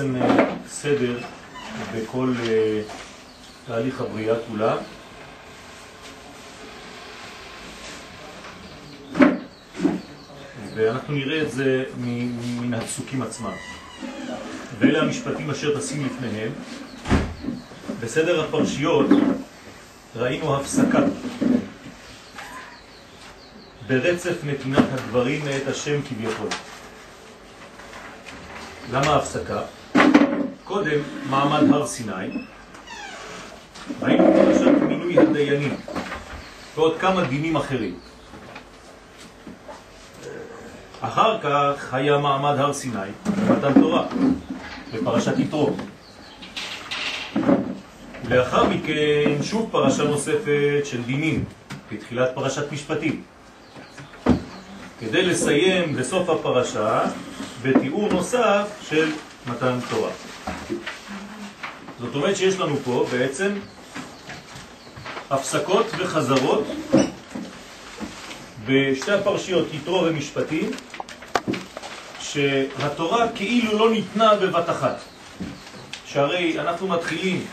בעצם אה, סדר בכל אה, תהליך הבריאה כולה ואנחנו נראה את זה מן הפסוקים עצמם. ואלה המשפטים אשר תשים לפניהם. בסדר הפרשיות ראינו הפסקה ברצף נתינת הדברים מאת השם כביכול. למה הפסקה? קודם מעמד הר סיני, ראינו פרשת מינוי הדיינים ועוד כמה דינים אחרים. אחר כך היה מעמד הר סיני, מתן תורה, בפרשת יתרו. לאחר מכן שוב פרשה נוספת של דינים, בתחילת פרשת משפטים. כדי לסיים בסוף הפרשה בתיאור נוסף של מתן תורה. זאת אומרת שיש לנו פה בעצם הפסקות וחזרות בשתי הפרשיות יתרו ומשפטים שהתורה כאילו לא ניתנה בבת אחת. שהרי אנחנו מתחילים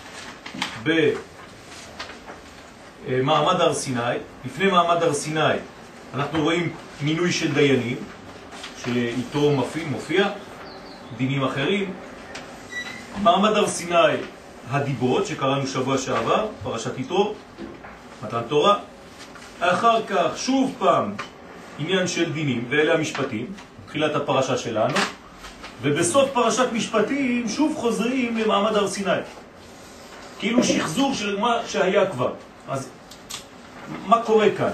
במעמד הר סיני, לפני מעמד הר סיני אנחנו רואים מינוי של דיינים, שאיתו מופיע, מופיע דינים אחרים. מעמד הר סיני הדיברות שקראנו שבוע שעבר, פרשת יתרו, מתן תורה. אחר כך שוב פעם עניין של דינים, ואלה המשפטים, תחילת הפרשה שלנו, ובסוף פרשת משפטים שוב חוזרים למעמד הר סיני. כאילו שחזור של מה שהיה כבר. אז מה קורה כאן?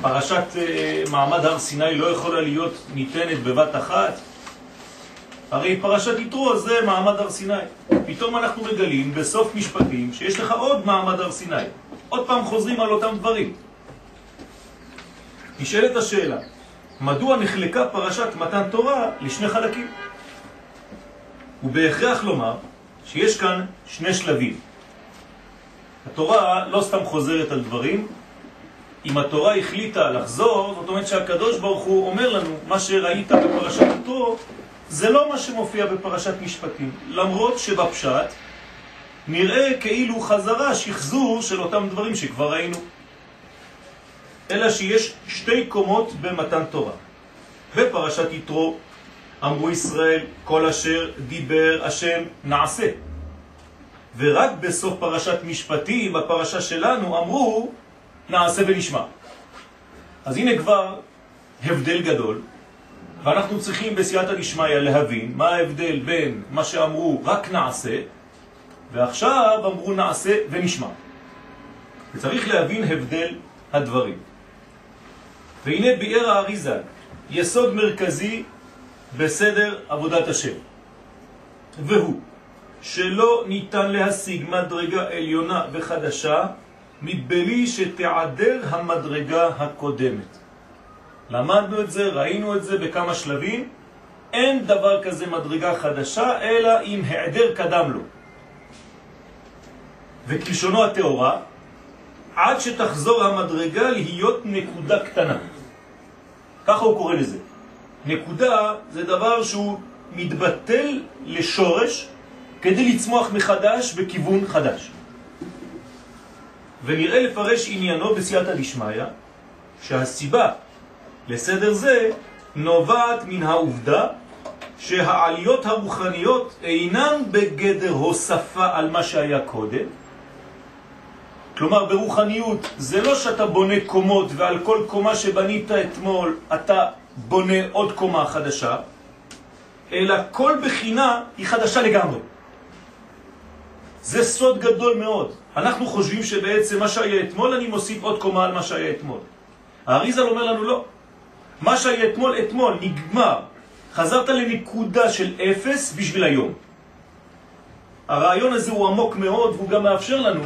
פרשת uh, מעמד הר סיני לא יכולה להיות ניתנת בבת אחת? הרי פרשת יתרו זה מעמד הר סיני. פתאום אנחנו מגלים בסוף משפטים שיש לך עוד מעמד הר סיני. עוד פעם חוזרים על אותם דברים. נשאלת השאלה, מדוע נחלקה פרשת מתן תורה לשני חלקים? ובהכרח לומר שיש כאן שני שלבים. התורה לא סתם חוזרת על דברים, אם התורה החליטה לחזור, זאת אומרת שהקדוש ברוך הוא אומר לנו, מה שראית בפרשת יתרו, זה לא מה שמופיע בפרשת משפטים, למרות שבפשט נראה כאילו חזרה, שחזור של אותם דברים שכבר ראינו. אלא שיש שתי קומות במתן תורה. בפרשת יתרו אמרו ישראל, כל אשר דיבר השם נעשה. ורק בסוף פרשת משפטים, בפרשה שלנו, אמרו נעשה ונשמע. אז הנה כבר הבדל גדול, ואנחנו צריכים בסייעתא דשמיא להבין מה ההבדל בין מה שאמרו רק נעשה, ועכשיו אמרו נעשה ונשמע. וצריך להבין הבדל הדברים. והנה ביאר האריזה, יסוד מרכזי בסדר עבודת השם. והוא שלא ניתן להשיג מדרגה עליונה וחדשה מבלי שתעדר המדרגה הקודמת. למדנו את זה, ראינו את זה בכמה שלבים. אין דבר כזה מדרגה חדשה, אלא אם העדר קדם לו. וכלשונו התאורה, עד שתחזור המדרגה להיות נקודה קטנה. ככה הוא קורא לזה. נקודה זה דבר שהוא מתבטל לשורש כדי לצמוח מחדש בכיוון חדש. ונראה לפרש עניינו בסייעתא דשמיא שהסיבה לסדר זה נובעת מן העובדה שהעליות הרוחניות אינן בגדר הוספה על מה שהיה קודם. כלומר, ברוחניות זה לא שאתה בונה קומות ועל כל קומה שבנית אתמול אתה בונה עוד קומה חדשה, אלא כל בחינה היא חדשה לגמרי. זה סוד גדול מאוד. אנחנו חושבים שבעצם מה שהיה אתמול אני מוסיף עוד קומה על מה שהיה אתמול. האריזל אומר לנו לא. מה שהיה אתמול, אתמול, נגמר. חזרת לנקודה של אפס בשביל היום. הרעיון הזה הוא עמוק מאוד והוא גם מאפשר לנו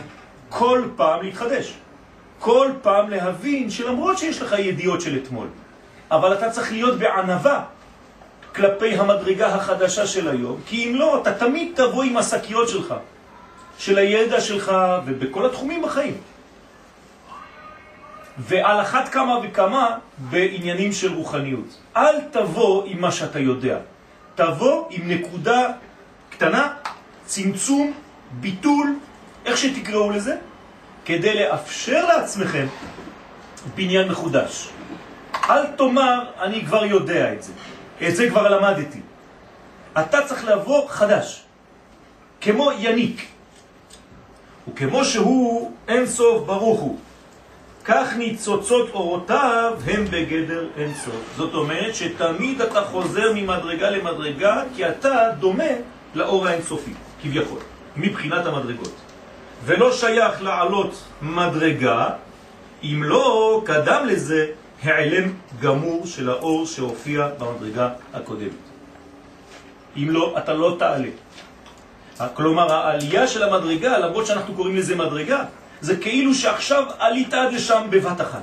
כל פעם להתחדש. כל פעם להבין שלמרות שיש לך ידיעות של אתמול, אבל אתה צריך להיות בענבה כלפי המדרגה החדשה של היום, כי אם לא, אתה תמיד תבוא עם השקיות שלך, של הידע שלך ובכל התחומים בחיים. ועל אחת כמה וכמה בעניינים של רוחניות. אל תבוא עם מה שאתה יודע, תבוא עם נקודה קטנה, צמצום, ביטול, איך שתקראו לזה, כדי לאפשר לעצמכם בניין מחודש. אל תאמר, אני כבר יודע את זה, את זה כבר למדתי. אתה צריך לבוא חדש, כמו יניק. וכמו שהוא אין סוף ברוך הוא, כך ניצוצות אורותיו הם בגדר אין סוף. זאת אומרת שתמיד אתה חוזר ממדרגה למדרגה, כי אתה דומה לאור האינסופי, כביכול, מבחינת המדרגות. ולא שייך לעלות מדרגה, אם לא קדם לזה העלם גמור של האור שהופיע במדרגה הקודמת. אם לא, אתה לא תעלה. כלומר, העלייה של המדרגה, למרות שאנחנו קוראים לזה מדרגה, זה כאילו שעכשיו עלית עד לשם בבת אחת.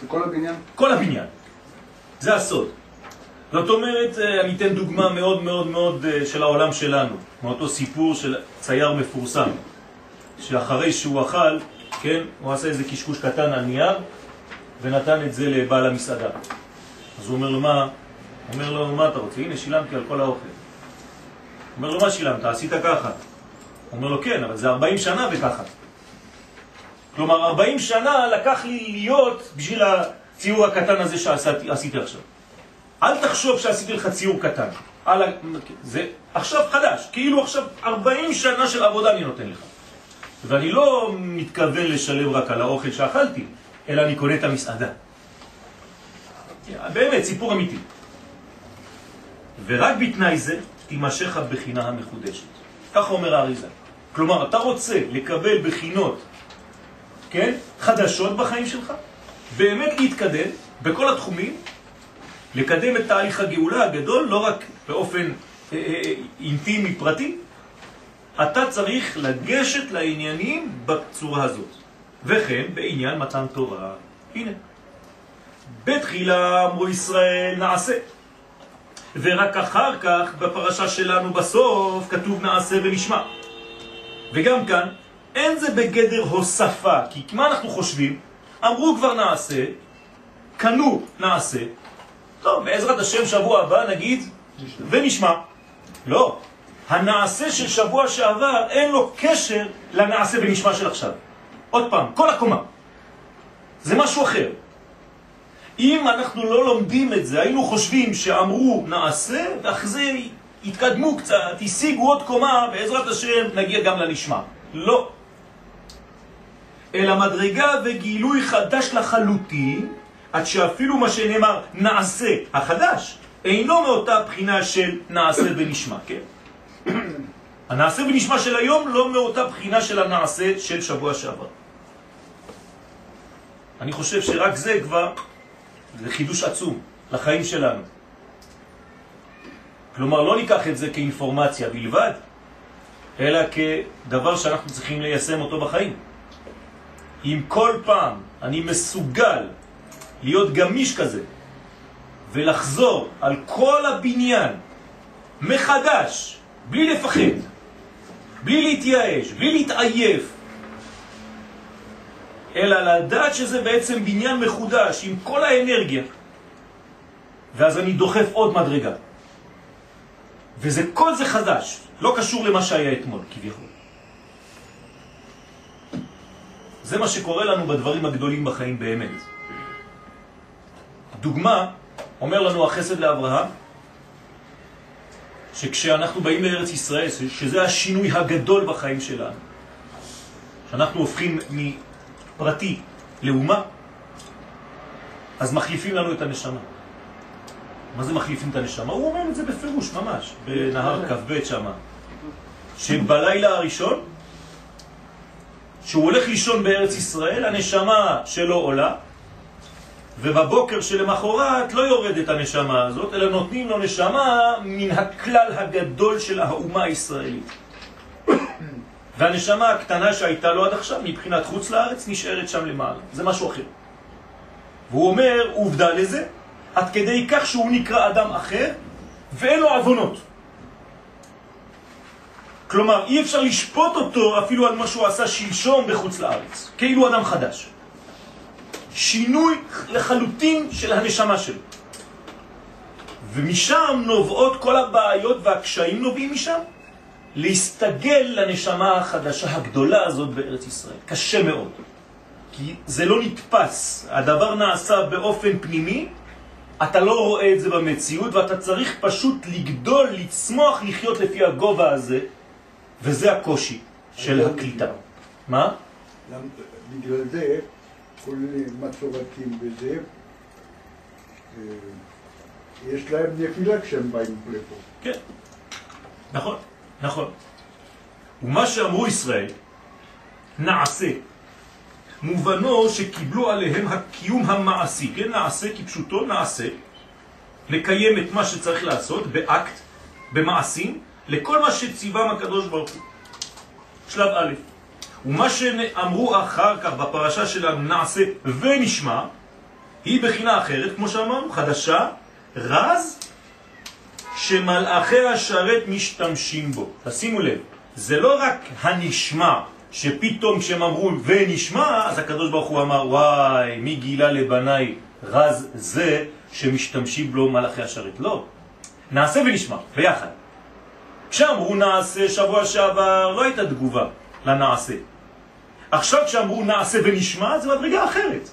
זה כל הבניין? כל הבניין. זה הסוד. זאת אומרת, אה, אני אתן דוגמה מאוד מאוד מאוד אה, של העולם שלנו, מאותו סיפור של צייר מפורסם, שאחרי שהוא אכל, כן, הוא עשה איזה קשקוש קטן על נייר, ונתן את זה לבעל המסעדה. אז הוא אומר לו, מה? הוא אומר לו, מה אתה רוצה? הנה, שילמתי על כל האוכל. הוא אומר לו, מה שילמת? עשית ככה. הוא אומר לו, כן, אבל זה 40 שנה וככה. כלומר, 40 שנה לקח לי להיות בשביל הציור הקטן הזה שעשיתי עכשיו. אל תחשוב שעשיתי לך ציור קטן. על... זה עכשיו חדש, כאילו עכשיו 40 שנה של עבודה אני נותן לך. ואני לא מתכוון לשלם רק על האוכל שאכלתי, אלא אני קונה את המסעדה. באמת, סיפור אמיתי. ורק בתנאי זה תימשך הבחינה המחודשת. ככה אומר האריזה. כלומר, אתה רוצה לקבל בחינות, כן, חדשות בחיים שלך, באמת להתקדם בכל התחומים, לקדם את תהליך הגאולה הגדול, לא רק באופן אה, אה, אינטימי פרטי, אתה צריך לגשת לעניינים בצורה הזאת. וכן בעניין מתן תורה. הנה. בתחילה אמרו ישראל נעשה. ורק אחר כך בפרשה שלנו בסוף כתוב נעשה ונשמע. וגם כאן אין זה בגדר הוספה, כי מה אנחנו חושבים? אמרו כבר נעשה, קנו נעשה, טוב, בעזרת השם שבוע הבא נגיד ונשמע. לא, הנעשה של שבוע שעבר אין לו קשר לנעשה ונשמע של עכשיו. עוד פעם, כל הקומה. זה משהו אחר. אם אנחנו לא לומדים את זה, היינו חושבים שאמרו נעשה, ואחרי זה התקדמו קצת, השיגו עוד קומה, בעזרת השם נגיע גם לנשמע. לא. אלא מדרגה וגילוי חדש לחלוטין, עד שאפילו מה שנאמר נעשה החדש, אינו מאותה בחינה של נעשה ונשמע, כן? הנעשה ונשמע של היום לא מאותה בחינה של הנעשה של שבוע שעבר. אני חושב שרק זה כבר, זה חידוש עצום לחיים שלנו. כלומר, לא ניקח את זה כאינפורמציה בלבד, אלא כדבר שאנחנו צריכים ליישם אותו בחיים. אם כל פעם אני מסוגל להיות גמיש כזה ולחזור על כל הבניין מחדש, בלי לפחד, בלי להתייאש, בלי להתעייף, אלא לדעת שזה בעצם בניין מחודש עם כל האנרגיה, ואז אני דוחף עוד מדרגה. וזה, כל זה חדש, לא קשור למה שהיה אתמול, כביכול. זה מה שקורה לנו בדברים הגדולים בחיים באמת. דוגמה, אומר לנו החסד לאברהם, שכשאנחנו באים לארץ ישראל, שזה השינוי הגדול בחיים שלנו, שאנחנו הופכים מפרטי לאומה, אז מחליפים לנו את הנשמה. מה זה מחליפים את הנשמה? הוא אומר את זה בפירוש ממש, בנהר כ"ב שמה. שבלילה הראשון, שהוא הולך לישון בארץ ישראל, הנשמה שלו עולה, ובבוקר שלמחרת לא יורדת הנשמה הזאת, אלא נותנים לו נשמה מן הכלל הגדול של האומה הישראלית. והנשמה הקטנה שהייתה לו עד עכשיו, מבחינת חוץ לארץ, נשארת שם למעלה. זה משהו אחר. והוא אומר עובדה לזה, עד כדי כך שהוא נקרא אדם אחר, ואין לו עוונות. כלומר, אי אפשר לשפוט אותו אפילו על מה שהוא עשה שלשום בחוץ לארץ, כאילו אדם חדש. שינוי לחלוטין של הנשמה שלו. ומשם נובעות כל הבעיות והקשיים נובעים משם. להסתגל לנשמה החדשה הגדולה הזאת בארץ ישראל. קשה מאוד. כי זה לא נתפס. הדבר נעשה באופן פנימי, אתה לא רואה את זה במציאות, ואתה צריך פשוט לגדול, לצמוח, לחיות לפי הגובה הזה, וזה הקושי של הקליטה. מה? בגלל זה, כל מסורתים וזה, אה, יש להם נפילה כשהם באים לפה. כן, נכון, נכון. ומה שאמרו ישראל, נעשה, מובנו שקיבלו עליהם הקיום המעשי, כן, נעשה כפשוטו, נעשה, לקיים את מה שצריך לעשות באקט, במעשים, לכל מה שציוום הקדוש ברוך הוא. שלב א', ומה שאמרו אחר כך בפרשה שלנו נעשה ונשמע, היא בחינה אחרת, כמו שאמרנו, חדשה, רז, שמלאכי השרת משתמשים בו. תשימו לב, זה לא רק הנשמע, שפתאום כשהם אמרו ונשמע, אז הקדוש ברוך הוא אמר, וואי, מי גילה לבניי רז זה שמשתמשים בו מלאכי השרת. לא, נעשה ונשמע, ביחד. כשאמרו נעשה שבוע שעבר, לא הייתה תגובה לנעשה. עכשיו כשאמרו נעשה ונשמע, זה מדרגה אחרת.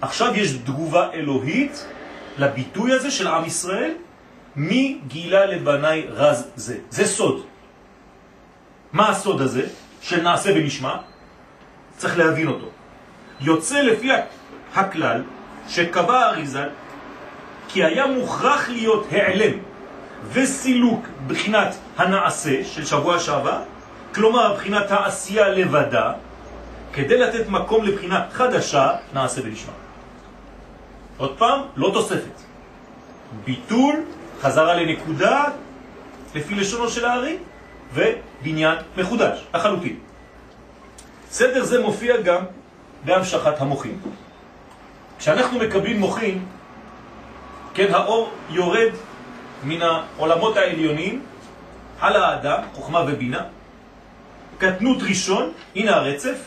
עכשיו יש תגובה אלוהית לביטוי הזה של עם ישראל, מי גילה לבניי רז זה. זה סוד. מה הסוד הזה של נעשה ונשמע? צריך להבין אותו. יוצא לפי הכלל שקבע אריזל כי היה מוכרח להיות העלם וסילוק בחינת הנעשה של שבוע שעבר, כלומר בחינת העשייה לבדה, כדי לתת מקום לבחינה חדשה, נעשה ונשמע. עוד פעם, לא תוספת. ביטול, חזרה לנקודה, לפי לשונו של הארי, ובניין מחודש, לחלוטין. סדר זה מופיע גם בהמשכת המוחים. כשאנחנו מקבלים מוחים, כן, האור יורד מן העולמות העליונים על האדם, חוכמה ובינה, קטנות ראשון, הנה הרצף,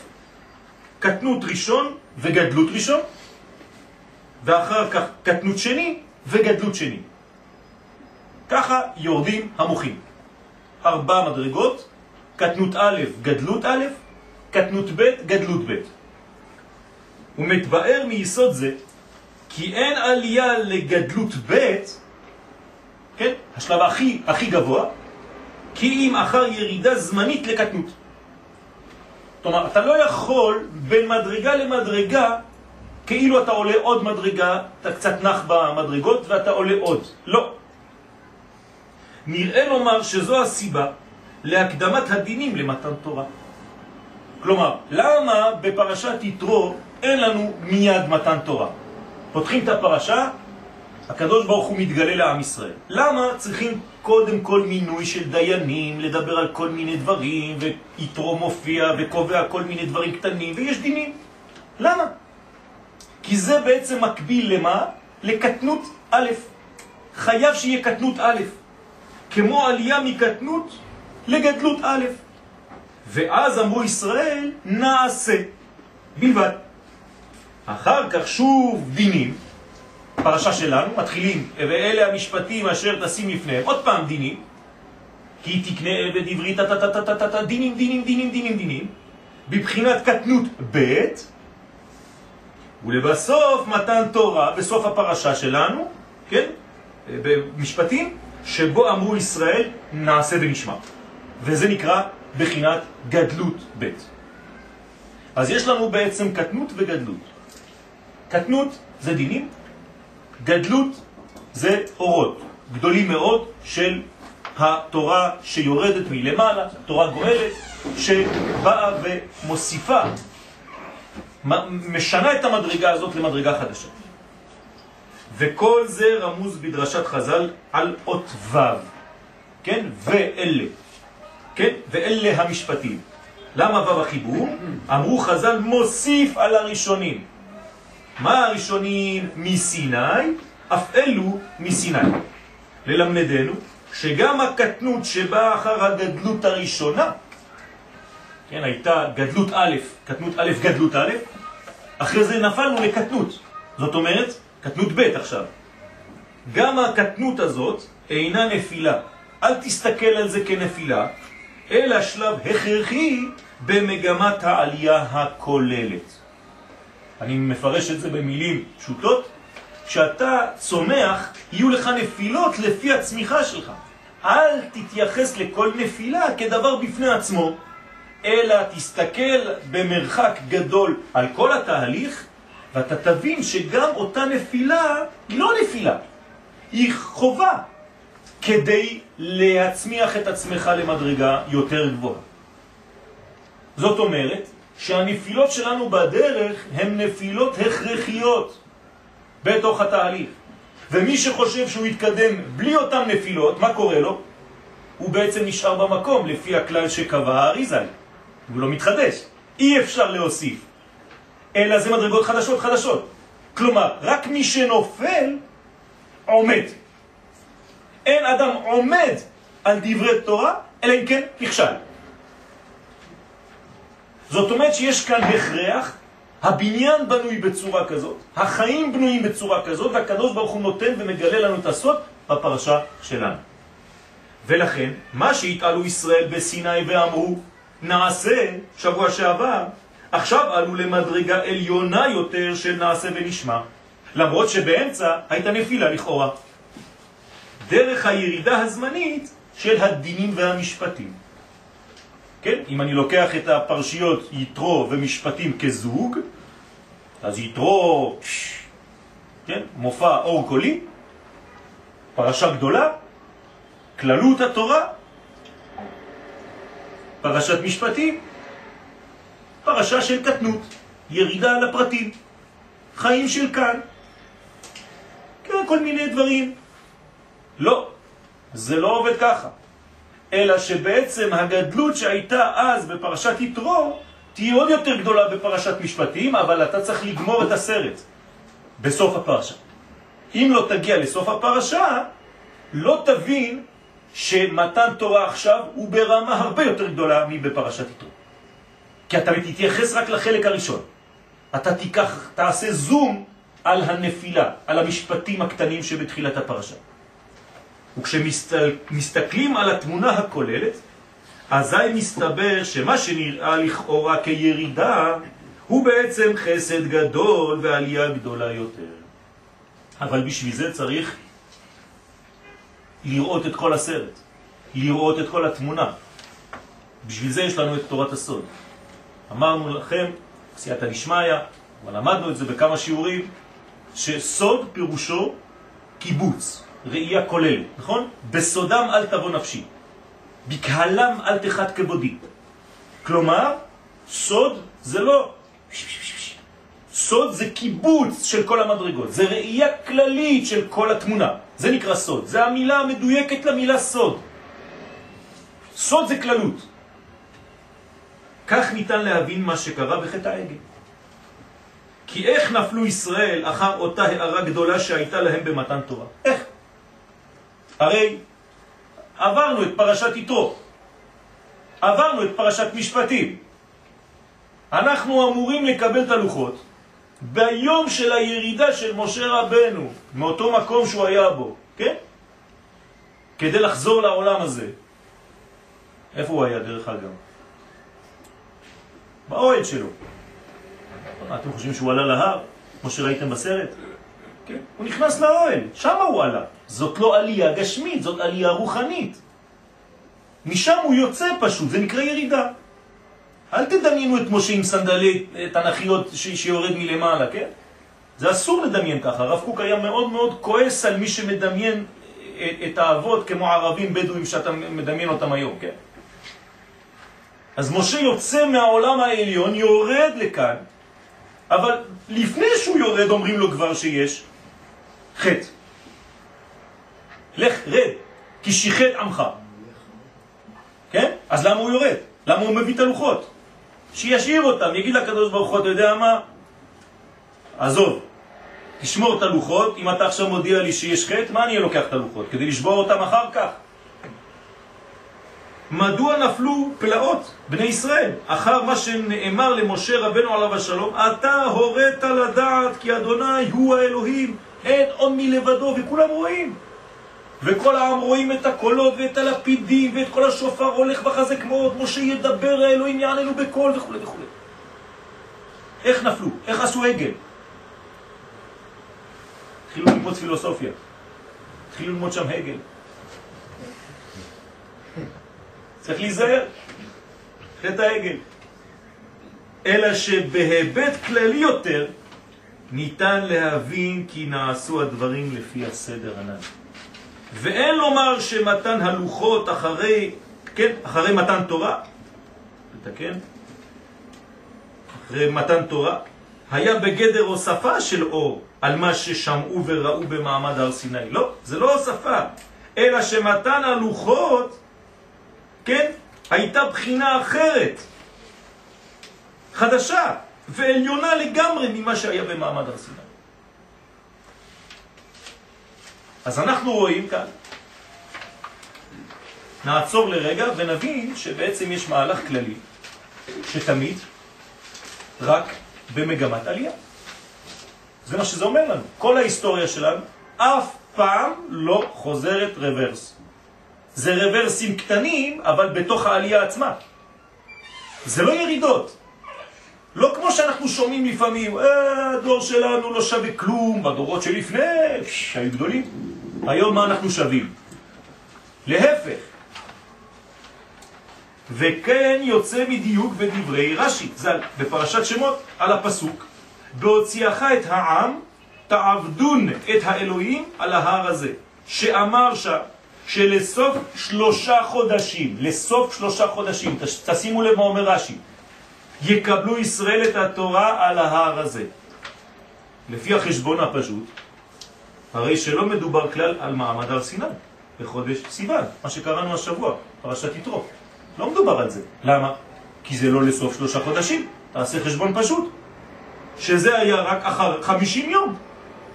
קטנות ראשון וגדלות ראשון, ואחר כך קטנות שני וגדלות שני. ככה יורדים המוחים. ארבע מדרגות, קטנות א', גדלות א', קטנות ב', גדלות ב'. הוא מתבאר מיסוד זה כי אין עלייה לגדלות ב', כן, השלב הכי, הכי גבוה, כי אם אחר ירידה זמנית לקטנות. כלומר, אתה לא יכול בין מדרגה למדרגה כאילו אתה עולה עוד מדרגה, אתה קצת נח במדרגות ואתה עולה עוד. לא. נראה לומר שזו הסיבה להקדמת הדינים למתן תורה. כלומר, למה בפרשת יתרו אין לנו מיד מתן תורה? פותחים את הפרשה, הקדוש ברוך הוא מתגלה לעם ישראל. למה צריכים קודם כל מינוי של דיינים, לדבר על כל מיני דברים, ויתרו מופיע וקובע כל מיני דברים קטנים, ויש דינים? למה? כי זה בעצם מקביל למה? לקטנות א'. חייב שיהיה קטנות א', כמו עלייה מקטנות לגדלות א'. ואז אמרו ישראל, נעשה, בלבד. אחר כך שוב דינים, פרשה שלנו, מתחילים, ואלה המשפטים אשר תשים לפניהם, עוד פעם דינים, כי תקנה עבד עברי, דינים, דינים, דינים, דינים, דינים, בבחינת קטנות ב', ולבסוף מתן תורה בסוף הפרשה שלנו, כן, במשפטים, שבו אמרו ישראל נעשה ונשמע. וזה נקרא בחינת גדלות ב'. אז יש לנו בעצם קטנות וגדלות. קטנות זה דינים, גדלות זה אורות גדולים מאוד של התורה שיורדת מלמעלה, תורה גואלת, שבאה ומוסיפה משנה את המדרגה הזאת למדרגה חדשה. וכל זה רמוז בדרשת חז"ל על אות ו', כן? ואלה, כן? ואלה המשפטים. למה ו' החיבור? אמרו חז"ל מוסיף על הראשונים. מה הראשונים מסיני? אף אלו מסיני. ללמדנו שגם הקטנות שבאה אחר הגדלות הראשונה, כן, הייתה גדלות א', קטנות א', גדלות א', אחרי זה נפלנו לקטנות. זאת אומרת, קטנות ב' עכשיו. גם הקטנות הזאת אינה נפילה. אל תסתכל על זה כנפילה, אלא שלב הכרחי במגמת העלייה הכוללת. אני מפרש את זה במילים פשוטות. כשאתה צומח, יהיו לך נפילות לפי הצמיחה שלך. אל תתייחס לכל נפילה כדבר בפני עצמו, אלא תסתכל במרחק גדול על כל התהליך, ואתה תבין שגם אותה נפילה היא לא נפילה, היא חובה כדי להצמיח את עצמך למדרגה יותר גבוהה. זאת אומרת שהנפילות שלנו בדרך הן נפילות הכרחיות בתוך התהליך. ומי שחושב שהוא יתקדם בלי אותן נפילות, מה קורה לו? הוא בעצם נשאר במקום לפי הכלל שקבע האריזל. הוא לא מתחדש. אי אפשר להוסיף. אלא זה מדרגות חדשות חדשות. כלומר, רק מי שנופל עומד. אין אדם עומד על דברי תורה, אלא אם כן נכשל. זאת אומרת שיש כאן הכרח, הבניין בנוי בצורה כזאת, החיים בנויים בצורה כזאת, והקדוש ברוך הוא נותן ומגלה לנו את הסוד בפרשה שלנו. ולכן, מה שהתעלו ישראל בסיני ואמרו, נעשה, שבוע שעבר, עכשיו עלו למדרגה עליונה יותר של נעשה ונשמע, למרות שבאמצע הייתה נפילה לכאורה. דרך הירידה הזמנית של הדינים והמשפטים. כן? אם אני לוקח את הפרשיות יתרו ומשפטים כזוג, אז יתרו, כן? מופע אור קולי, פרשה גדולה, כללות התורה, פרשת משפטים, פרשה של קטנות, ירידה לפרטים, חיים של כאן, כן, כל מיני דברים. לא, זה לא עובד ככה. אלא שבעצם הגדלות שהייתה אז בפרשת יתרו, תהיה עוד יותר גדולה בפרשת משפטים, אבל אתה צריך לגמור את הסרט בסוף הפרשה. אם לא תגיע לסוף הפרשה, לא תבין שמתן תורה עכשיו הוא ברמה הרבה יותר גדולה מבפרשת יתרו. כי אתה מתייחס רק לחלק הראשון. אתה תיקח, תעשה זום על הנפילה, על המשפטים הקטנים שבתחילת הפרשה. וכשמסתכלים על התמונה הכוללת, אזי מסתבר שמה שנראה לכאורה כירידה הוא בעצם חסד גדול ועלייה גדולה יותר. אבל בשביל זה צריך לראות את כל הסרט, לראות את כל התמונה. בשביל זה יש לנו את תורת הסוד. אמרנו לכם, סייעתא דשמיא, אבל למדנו את זה בכמה שיעורים, שסוד פירושו קיבוץ, ראייה כוללת, נכון? בסודם אל תבוא נפשי, בקהלם אל תחת כבודי. כלומר, סוד זה לא... סוד זה קיבוץ של כל המדרגות, זה ראייה כללית של כל התמונה, זה נקרא סוד, זה המילה המדויקת למילה סוד. סוד זה כללות. כך ניתן להבין מה שקרה בחטא העגל. כי איך נפלו ישראל אחר אותה הערה גדולה שהייתה להם במתן תורה? איך? הרי עברנו את פרשת יתרו, עברנו את פרשת משפטים. אנחנו אמורים לקבל את הלוחות ביום של הירידה של משה רבנו, מאותו מקום שהוא היה בו, כן? כדי לחזור לעולם הזה. איפה הוא היה דרך אגב? באוהל שלו. אתם חושבים שהוא עלה להר, כמו שראיתם בסרט? כן. הוא נכנס לאוהל, שם הוא עלה. זאת לא עלייה גשמית, זאת עלייה רוחנית. משם הוא יוצא פשוט, זה נקרא ירידה. אל תדמיינו את משה עם סנדלי תנכיות שיורד מלמעלה, כן? זה אסור לדמיין ככה. הרב קוק היה מאוד מאוד כועס על מי שמדמיין את האבות כמו ערבים בדואים שאתה מדמיין אותם היום, כן? אז משה יוצא מהעולם העליון, יורד לכאן, אבל לפני שהוא יורד אומרים לו כבר שיש חטא. לך, רד, כי שיחת עמך. כן? אז למה הוא יורד? למה הוא מביא את הלוחות? שישאיר אותם, יגיד לקדוש ברוך הוא, אתה יודע מה? עזוב, תשמור את הלוחות, אם אתה עכשיו מודיע לי שיש חטא, מה אני לוקח את הלוחות? כדי לשבור אותם אחר כך? מדוע נפלו פלאות בני ישראל? אחר מה שנאמר למשה רבנו עליו השלום, אתה הורית לדעת כי אדוני הוא האלוהים, אין עוד מלבדו, וכולם רואים. וכל העם רואים את הקולות ואת הלפידים ואת כל השופר הולך בחזק מאוד, משה ידבר, האלוהים יעננו בקול וכו' וכו'. איך נפלו? איך עשו עגל? התחילו ללמוד פילוסופיה, התחילו ללמוד שם הגל. צריך להיזהר, חטא העגל. אלא שבהיבט כללי יותר ניתן להבין כי נעשו הדברים לפי הסדר הנ"ל. ואין לומר שמתן הלוחות אחרי, כן, אחרי מתן תורה, לתקן, אחרי מתן תורה, היה בגדר הוספה של אור על מה ששמעו וראו במעמד הר סיני. לא, זה לא הוספה, אלא שמתן הלוחות, כן, הייתה בחינה אחרת, חדשה ועליונה לגמרי ממה שהיה במעמד הר סיני. אז אנחנו רואים כאן, נעצור לרגע ונבין שבעצם יש מהלך כללי שתמיד רק במגמת עלייה. זה מה שזה אומר לנו. כל ההיסטוריה שלנו אף פעם לא חוזרת רוורס. זה רוורסים קטנים, אבל בתוך העלייה עצמה. זה לא ירידות. לא כמו שאנחנו שומעים לפעמים, אה, הדור שלנו לא שווה כלום, בדורות שלפני, שהיו גדולים. היום מה אנחנו שווים? להפך. וכן יוצא מדיוק בדברי רש"י, ז"ל, בפרשת שמות, על הפסוק, בהוציאך את העם, תעבדון את האלוהים על ההר הזה, שאמר ש... שלסוף שלושה חודשים, לסוף שלושה חודשים, תשימו לב מה אומר רש"י, יקבלו ישראל את התורה על ההר הזה. לפי החשבון הפשוט, הרי שלא מדובר כלל על מעמד הר סיני בחודש סיוון, מה שקראנו השבוע, פרשת יתרו. לא מדובר על זה. למה? כי זה לא לסוף שלושה חודשים. תעשה חשבון פשוט. שזה היה רק אחר חמישים יום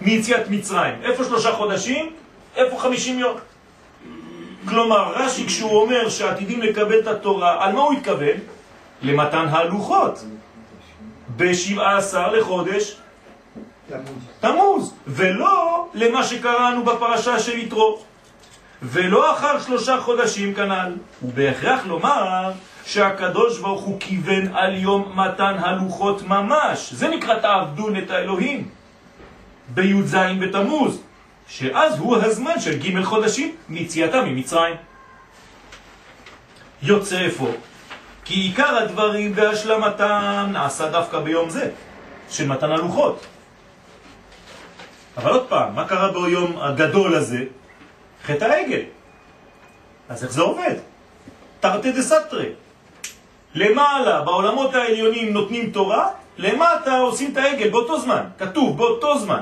מיציאת מצרים. איפה שלושה חודשים? איפה חמישים יום? כלומר, רש"י כשהוא אומר שעתידים לקבל את התורה, על מה הוא התכוון? למתן הלוחות. ב-17 לחודש תמוז, ולא למה שקראנו בפרשה של יתרו. ולא אחר שלושה חודשים כנ"ל. ובהכרח לומר שהקדוש ברוך הוא כיוון על יום מתן הלוחות ממש. זה נקרא תעבדון את האלוהים. בי"ז בתמוז, שאז הוא הזמן של ג' חודשים מיציאתם ממצרים. יוצא איפה? כי עיקר הדברים והשלמתם נעשה דווקא ביום זה, של מתן הלוחות. אבל עוד פעם, מה קרה ביום הגדול הזה? חטא העגל. אז איך זה עובד? תרתי דסתרי. למעלה, בעולמות העליונים נותנים תורה, למטה עושים את העגל באותו זמן, כתוב באותו זמן.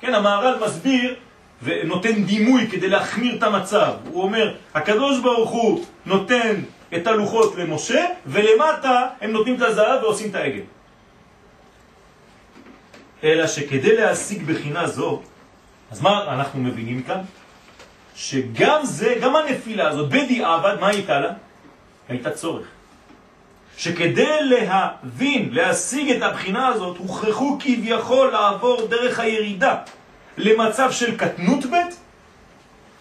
כן, המהר"ל מסביר ונותן דימוי כדי להחמיר את המצב. הוא אומר, הקדוש ברוך הוא נותן את הלוחות למשה, ולמטה הם נותנים את הזהב ועושים את העגל. אלא שכדי להשיג בחינה זו, אז מה אנחנו מבינים כאן? שגם זה, גם הנפילה הזאת, בדיעבד, מה הייתה לה? הייתה צורך. שכדי להבין, להשיג את הבחינה הזאת, הוכרחו כביכול לעבור דרך הירידה למצב של קטנות ב',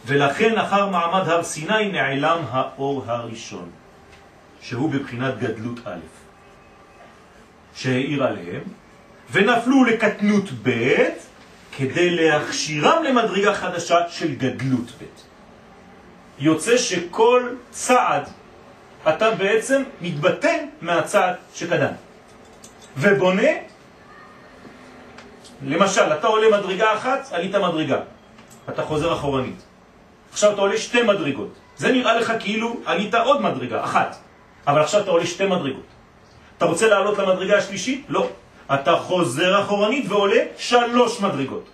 ולכן אחר מעמד הר סיני נעלם האור הראשון, שהוא בבחינת גדלות א', שהעיר עליהם, ונפלו לקטנות ב' כדי להכשירם למדרגה חדשה של גדלות ב'. יוצא שכל צעד אתה בעצם מתבטא מהצעד שקדם. ובונה, למשל, אתה עולה מדרגה אחת, עלית מדרגה. אתה חוזר אחורנית. עכשיו אתה עולה שתי מדרגות. זה נראה לך כאילו עלית עוד מדרגה, אחת. אבל עכשיו אתה עולה שתי מדרגות. אתה רוצה לעלות למדרגה השלישית? לא. אתה חוזר אחורנית ועולה שלוש מדרגות.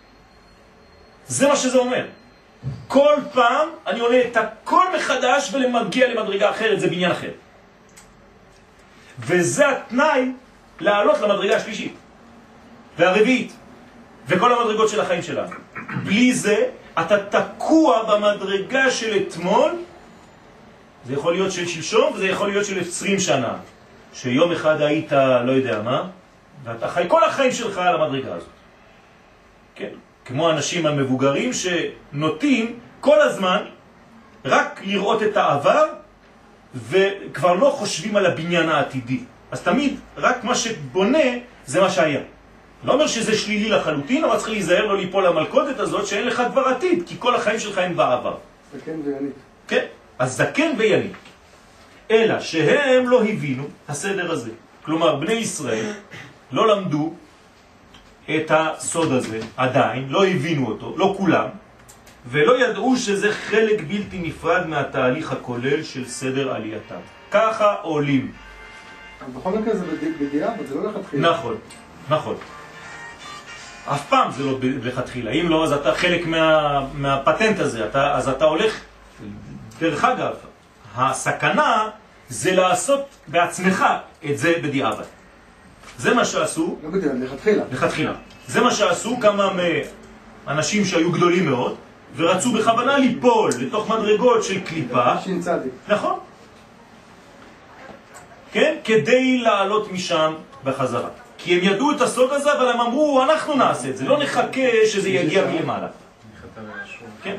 זה מה שזה אומר. כל פעם אני עולה את הכל מחדש ולמגיע למדרגה אחרת, זה בניין אחר. וזה התנאי לעלות למדרגה השלישית והרביעית וכל המדרגות של החיים שלנו. בלי זה אתה תקוע במדרגה של אתמול, זה יכול להיות של שלשום וזה יכול להיות של 20 שנה, שיום אחד היית לא יודע מה, ואתה חי כל החיים שלך על המדרגה הזאת. כן, כמו האנשים המבוגרים שנוטים כל הזמן רק לראות את העבר וכבר לא חושבים על הבניין העתידי. אז תמיד רק מה שבונה זה מה שהיה. לא אומר שזה שלילי לחלוטין, אבל צריך להיזהר לא ליפול למלכודת הזאת שאין לך כבר עתיד, כי כל החיים שלך הם בעבר. וינית. כן, אז זקן וינית. אלא שהם לא הבינו הסדר הזה. כלומר, בני ישראל לא למדו את הסוד הזה עדיין, לא הבינו אותו, לא כולם, ולא ידעו שזה חלק בלתי נפרד מהתהליך הכולל של סדר עלייתם. ככה עולים. בכל מקרה זה בדיעבד, זה לא לכתחילה. נכון, נכון. אף פעם זה לא לכתחילה. אם לא, אז אתה חלק מה, מהפטנט הזה, אתה, אז אתה הולך... דרך אגב, הסכנה זה לעשות בעצמך את זה בדיעבד. זה מה שעשו... לא בדיעבד, לכתחילה. לכתחילה. זה מה שעשו כמה מאנשים שהיו גדולים מאוד, ורצו בכוונה ליפול לתוך מדרגות של קליפה. ש"צדיק. נכון. כן? כדי לעלות משם בחזרה. כי הם ידעו את הסוד הזה, אבל הם אמרו, אנחנו נעשה את זה, לא נחכה שזה יגיע מלמעלה. כן.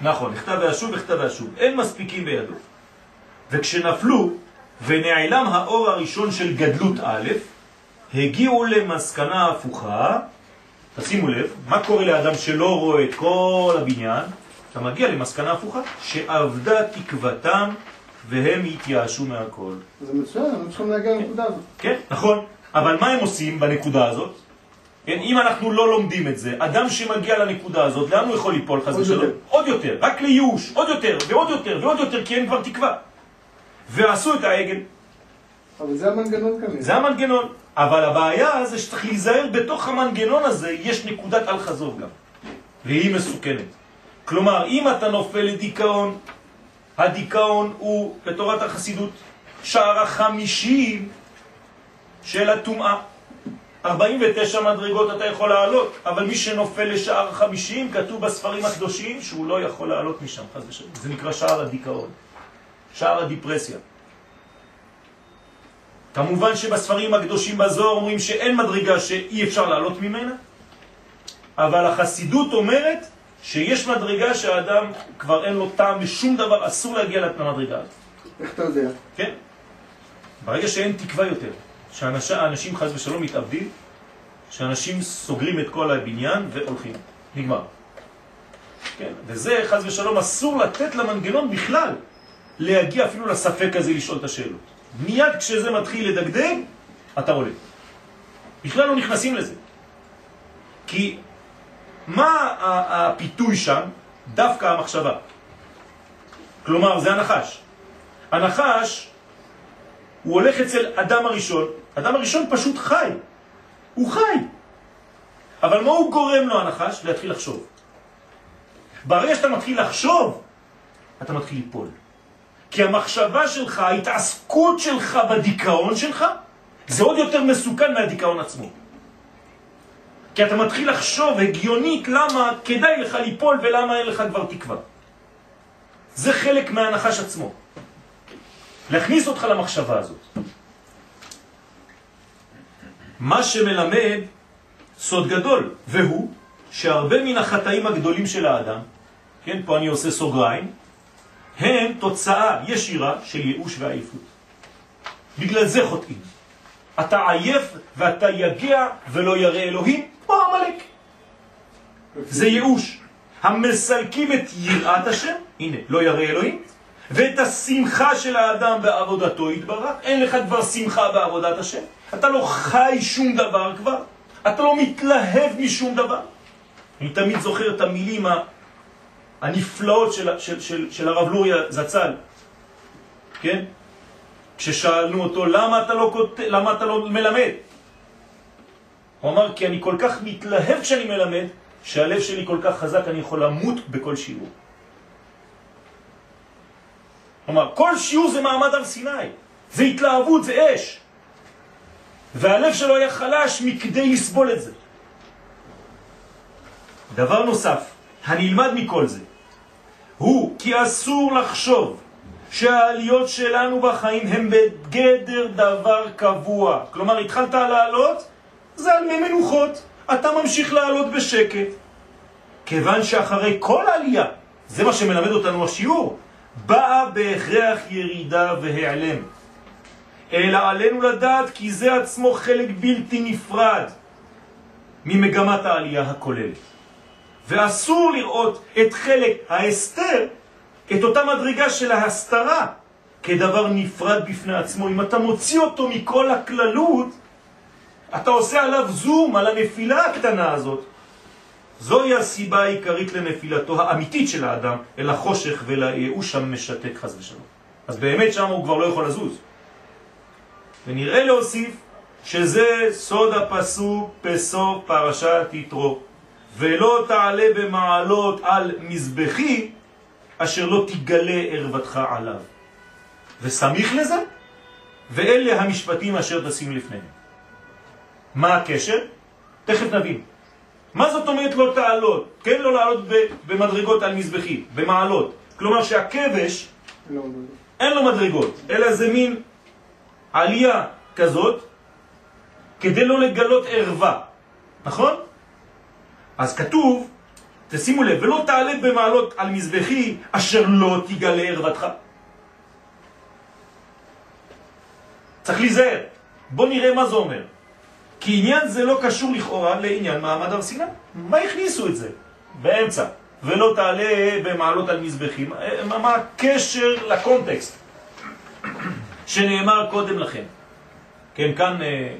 נכון, נכתב וישוב וכתב וישוב. אין מספיקים בידו. וכשנפלו ונעלם האור הראשון של גדלות א', הגיעו למסקנה הפוכה, תשימו לב, מה קורה לאדם שלא רואה את כל הבניין? אתה מגיע למסקנה הפוכה, שעבדה תקוותם והם התייאשו מהכל. זה מצוין, אנחנו צריכים להגיע לנקודה הזאת. כן, נכון. אבל מה הם עושים בנקודה הזאת? כן, אם אנחנו לא לומדים את זה, אדם שמגיע לנקודה הזאת, לאן הוא יכול ליפול חס ושלום? עוד יותר, רק לייאוש, עוד יותר, ועוד יותר, ועוד יותר, כי אין כבר תקווה. ועשו את העגל. אבל זה המנגנון כנראה. זה המנגנון. אבל הבעיה זה שצריך להיזהר בתוך המנגנון הזה, יש נקודת אל חזור גם. והיא מסוכנת. כלומר, אם אתה נופל לדיכאון, הדיכאון הוא, בתורת החסידות, שער החמישים של הטומאה. 49 מדרגות אתה יכול לעלות, אבל מי שנופל לשער 50, כתוב בספרים הקדושים שהוא לא יכול לעלות משם, חס ושלום. זה נקרא שער הדיכאון, שער הדיפרסיה. כמובן שבספרים הקדושים בזוהר אומרים שאין מדרגה שאי אפשר לעלות ממנה, אבל החסידות אומרת שיש מדרגה שהאדם כבר אין לו טעם בשום דבר, אסור להגיע למדרגה הזאת. איך אתה יודע? כן. ברגע שאין תקווה יותר, שאנשים חס ושלום מתאבדים, שאנשים סוגרים את כל הבניין והולכים. נגמר. כן, וזה חס ושלום אסור לתת למנגנון בכלל להגיע אפילו לספק הזה לשאול את השאלות. מיד כשזה מתחיל לדגדג, אתה עולה. בכלל לא נכנסים לזה. כי מה הפיתוי שם? דווקא המחשבה. כלומר, זה הנחש. הנחש, הוא הולך אצל אדם הראשון, אדם הראשון פשוט חי. הוא חי. אבל מה הוא גורם לו הנחש? להתחיל לחשוב. ברגע שאתה מתחיל לחשוב, אתה מתחיל ליפול. כי המחשבה שלך, ההתעסקות שלך בדיכאון שלך, זה עוד יותר מסוכן מהדיכאון עצמו. כי אתה מתחיל לחשוב הגיונית למה כדאי לך ליפול ולמה אין לך כבר תקווה. זה חלק מהנחש עצמו. להכניס אותך למחשבה הזאת. מה שמלמד סוד גדול, והוא שהרבה מן החטאים הגדולים של האדם, כן, פה אני עושה סוגריים, הם תוצאה ישירה של ייאוש ועייפות. בגלל זה חוטאים. אתה עייף ואתה יגע ולא ירא אלוהים, כמו המלאק. זה ייאוש. המסלקים את יראת השם, הנה, לא ירא אלוהים, ואת השמחה של האדם בעבודתו יתברך, אין לך כבר שמחה בעבודת השם, אתה לא חי שום דבר כבר, אתה לא מתלהב משום דבר. אני תמיד זוכר את המילים הנפלאות של, של, של, של הרב לוריה זצ"ל, כן? כששאלנו אותו למה אתה לא, למה אתה לא מלמד? הוא אמר כי אני כל כך מתלהב כשאני מלמד, שהלב שלי כל כך חזק אני יכול למות בכל שיעור. כלומר, כל שיעור זה מעמד הר סיני. זה התלהבות, זה אש. והלב שלו היה חלש מכדי לסבול את זה. דבר נוסף, הנלמד מכל זה, הוא כי אסור לחשוב שהעליות שלנו בחיים הם בגדר דבר קבוע. כלומר, התחלת לעלות, זה על מי מנוחות. אתה ממשיך לעלות בשקט. כיוון שאחרי כל עלייה, זה מה שמלמד אותנו השיעור, באה בהכרח ירידה והיעלם. אלא עלינו לדעת כי זה עצמו חלק בלתי נפרד ממגמת העלייה הכוללת. ואסור לראות את חלק ההסתר, את אותה מדרגה של ההסתרה, כדבר נפרד בפני עצמו. אם אתה מוציא אותו מכל הכללות, אתה עושה עליו זום, על הנפילה הקטנה הזאת. זוהי הסיבה העיקרית לנפילתו האמיתית של האדם אל החושך ולייאוש המשתק חז ושלום. אז באמת שם הוא כבר לא יכול לזוז. ונראה להוסיף שזה סוד הפסוק בסוף פרשת יתרו. ולא תעלה במעלות על מזבחי אשר לא תגלה ערוותך עליו. וסמיך לזה, ואלה המשפטים אשר תשים לפניהם. מה הקשר? תכף נבין. מה זאת אומרת לא תעלות? כן לא לעלות במדרגות על מזבחי, במעלות. כלומר שהכבש לא אין לו מדרגות, אלא זה מין עלייה כזאת כדי לא לגלות ערווה, נכון? אז כתוב, תשימו לב, ולא תעלה במעלות על מזבחי אשר לא תגלה ערוותך. צריך להיזהר. בוא נראה מה זה אומר. כי עניין זה לא קשור לכאורה לעניין מעמד הר סיני. מה הכניסו את זה? באמצע. ולא תעלה במעלות על מזבחים. מה הקשר לקונטקסט שנאמר קודם לכן? כן, כאן אה,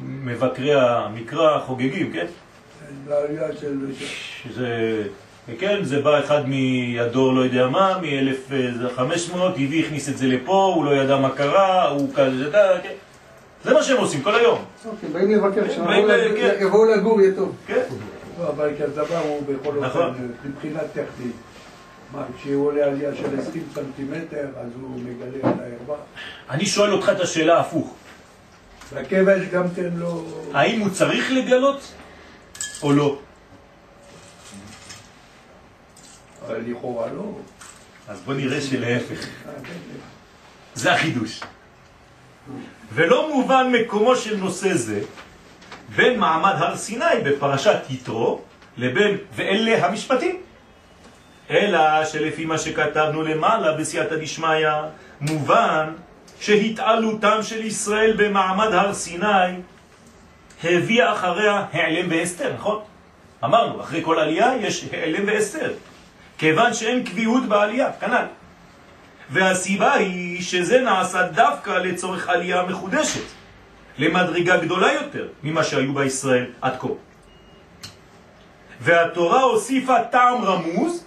מבקרי המקרא חוגגים, כן? שזה, כן, זה בא אחד מידו לא יודע מה, מ-1500, הביא, הכניס את זה לפה, הוא לא ידע מה קרה, הוא כזה, כן. זה מה שהם עושים כל היום. אוקיי, באים לבקר, שיבואו כן. לגור, יהיה טוב. כן. לא, אבל כדבר הוא בכל אופן, נכון. מבחינה טכנית. מה, כשהוא עולה עלייה של 20 סנטימטר, אז הוא מגלה את הערווה? אני שואל אותך את השאלה הפוך. והכבש גם כן לא... האם הוא צריך לגלות או לא? לכאורה לא. אז בוא נראה שלהפך. זה החידוש. ולא מובן מקומו של נושא זה בין מעמד הר סיני בפרשת יתרו לבין ואלה המשפטים. אלא שלפי מה שכתבנו למעלה בסייעתא דשמיא מובן שהתעלותם של ישראל במעמד הר סיני הביאה אחריה העלם והסתר, נכון? אמרנו, אחרי כל עלייה יש העלם והסתר, כיוון שאין קביעות בעלייה, כנ"ל. והסיבה היא שזה נעשה דווקא לצורך עלייה מחודשת, למדרגה גדולה יותר ממה שהיו בישראל עד כה. והתורה הוסיפה טעם רמוז,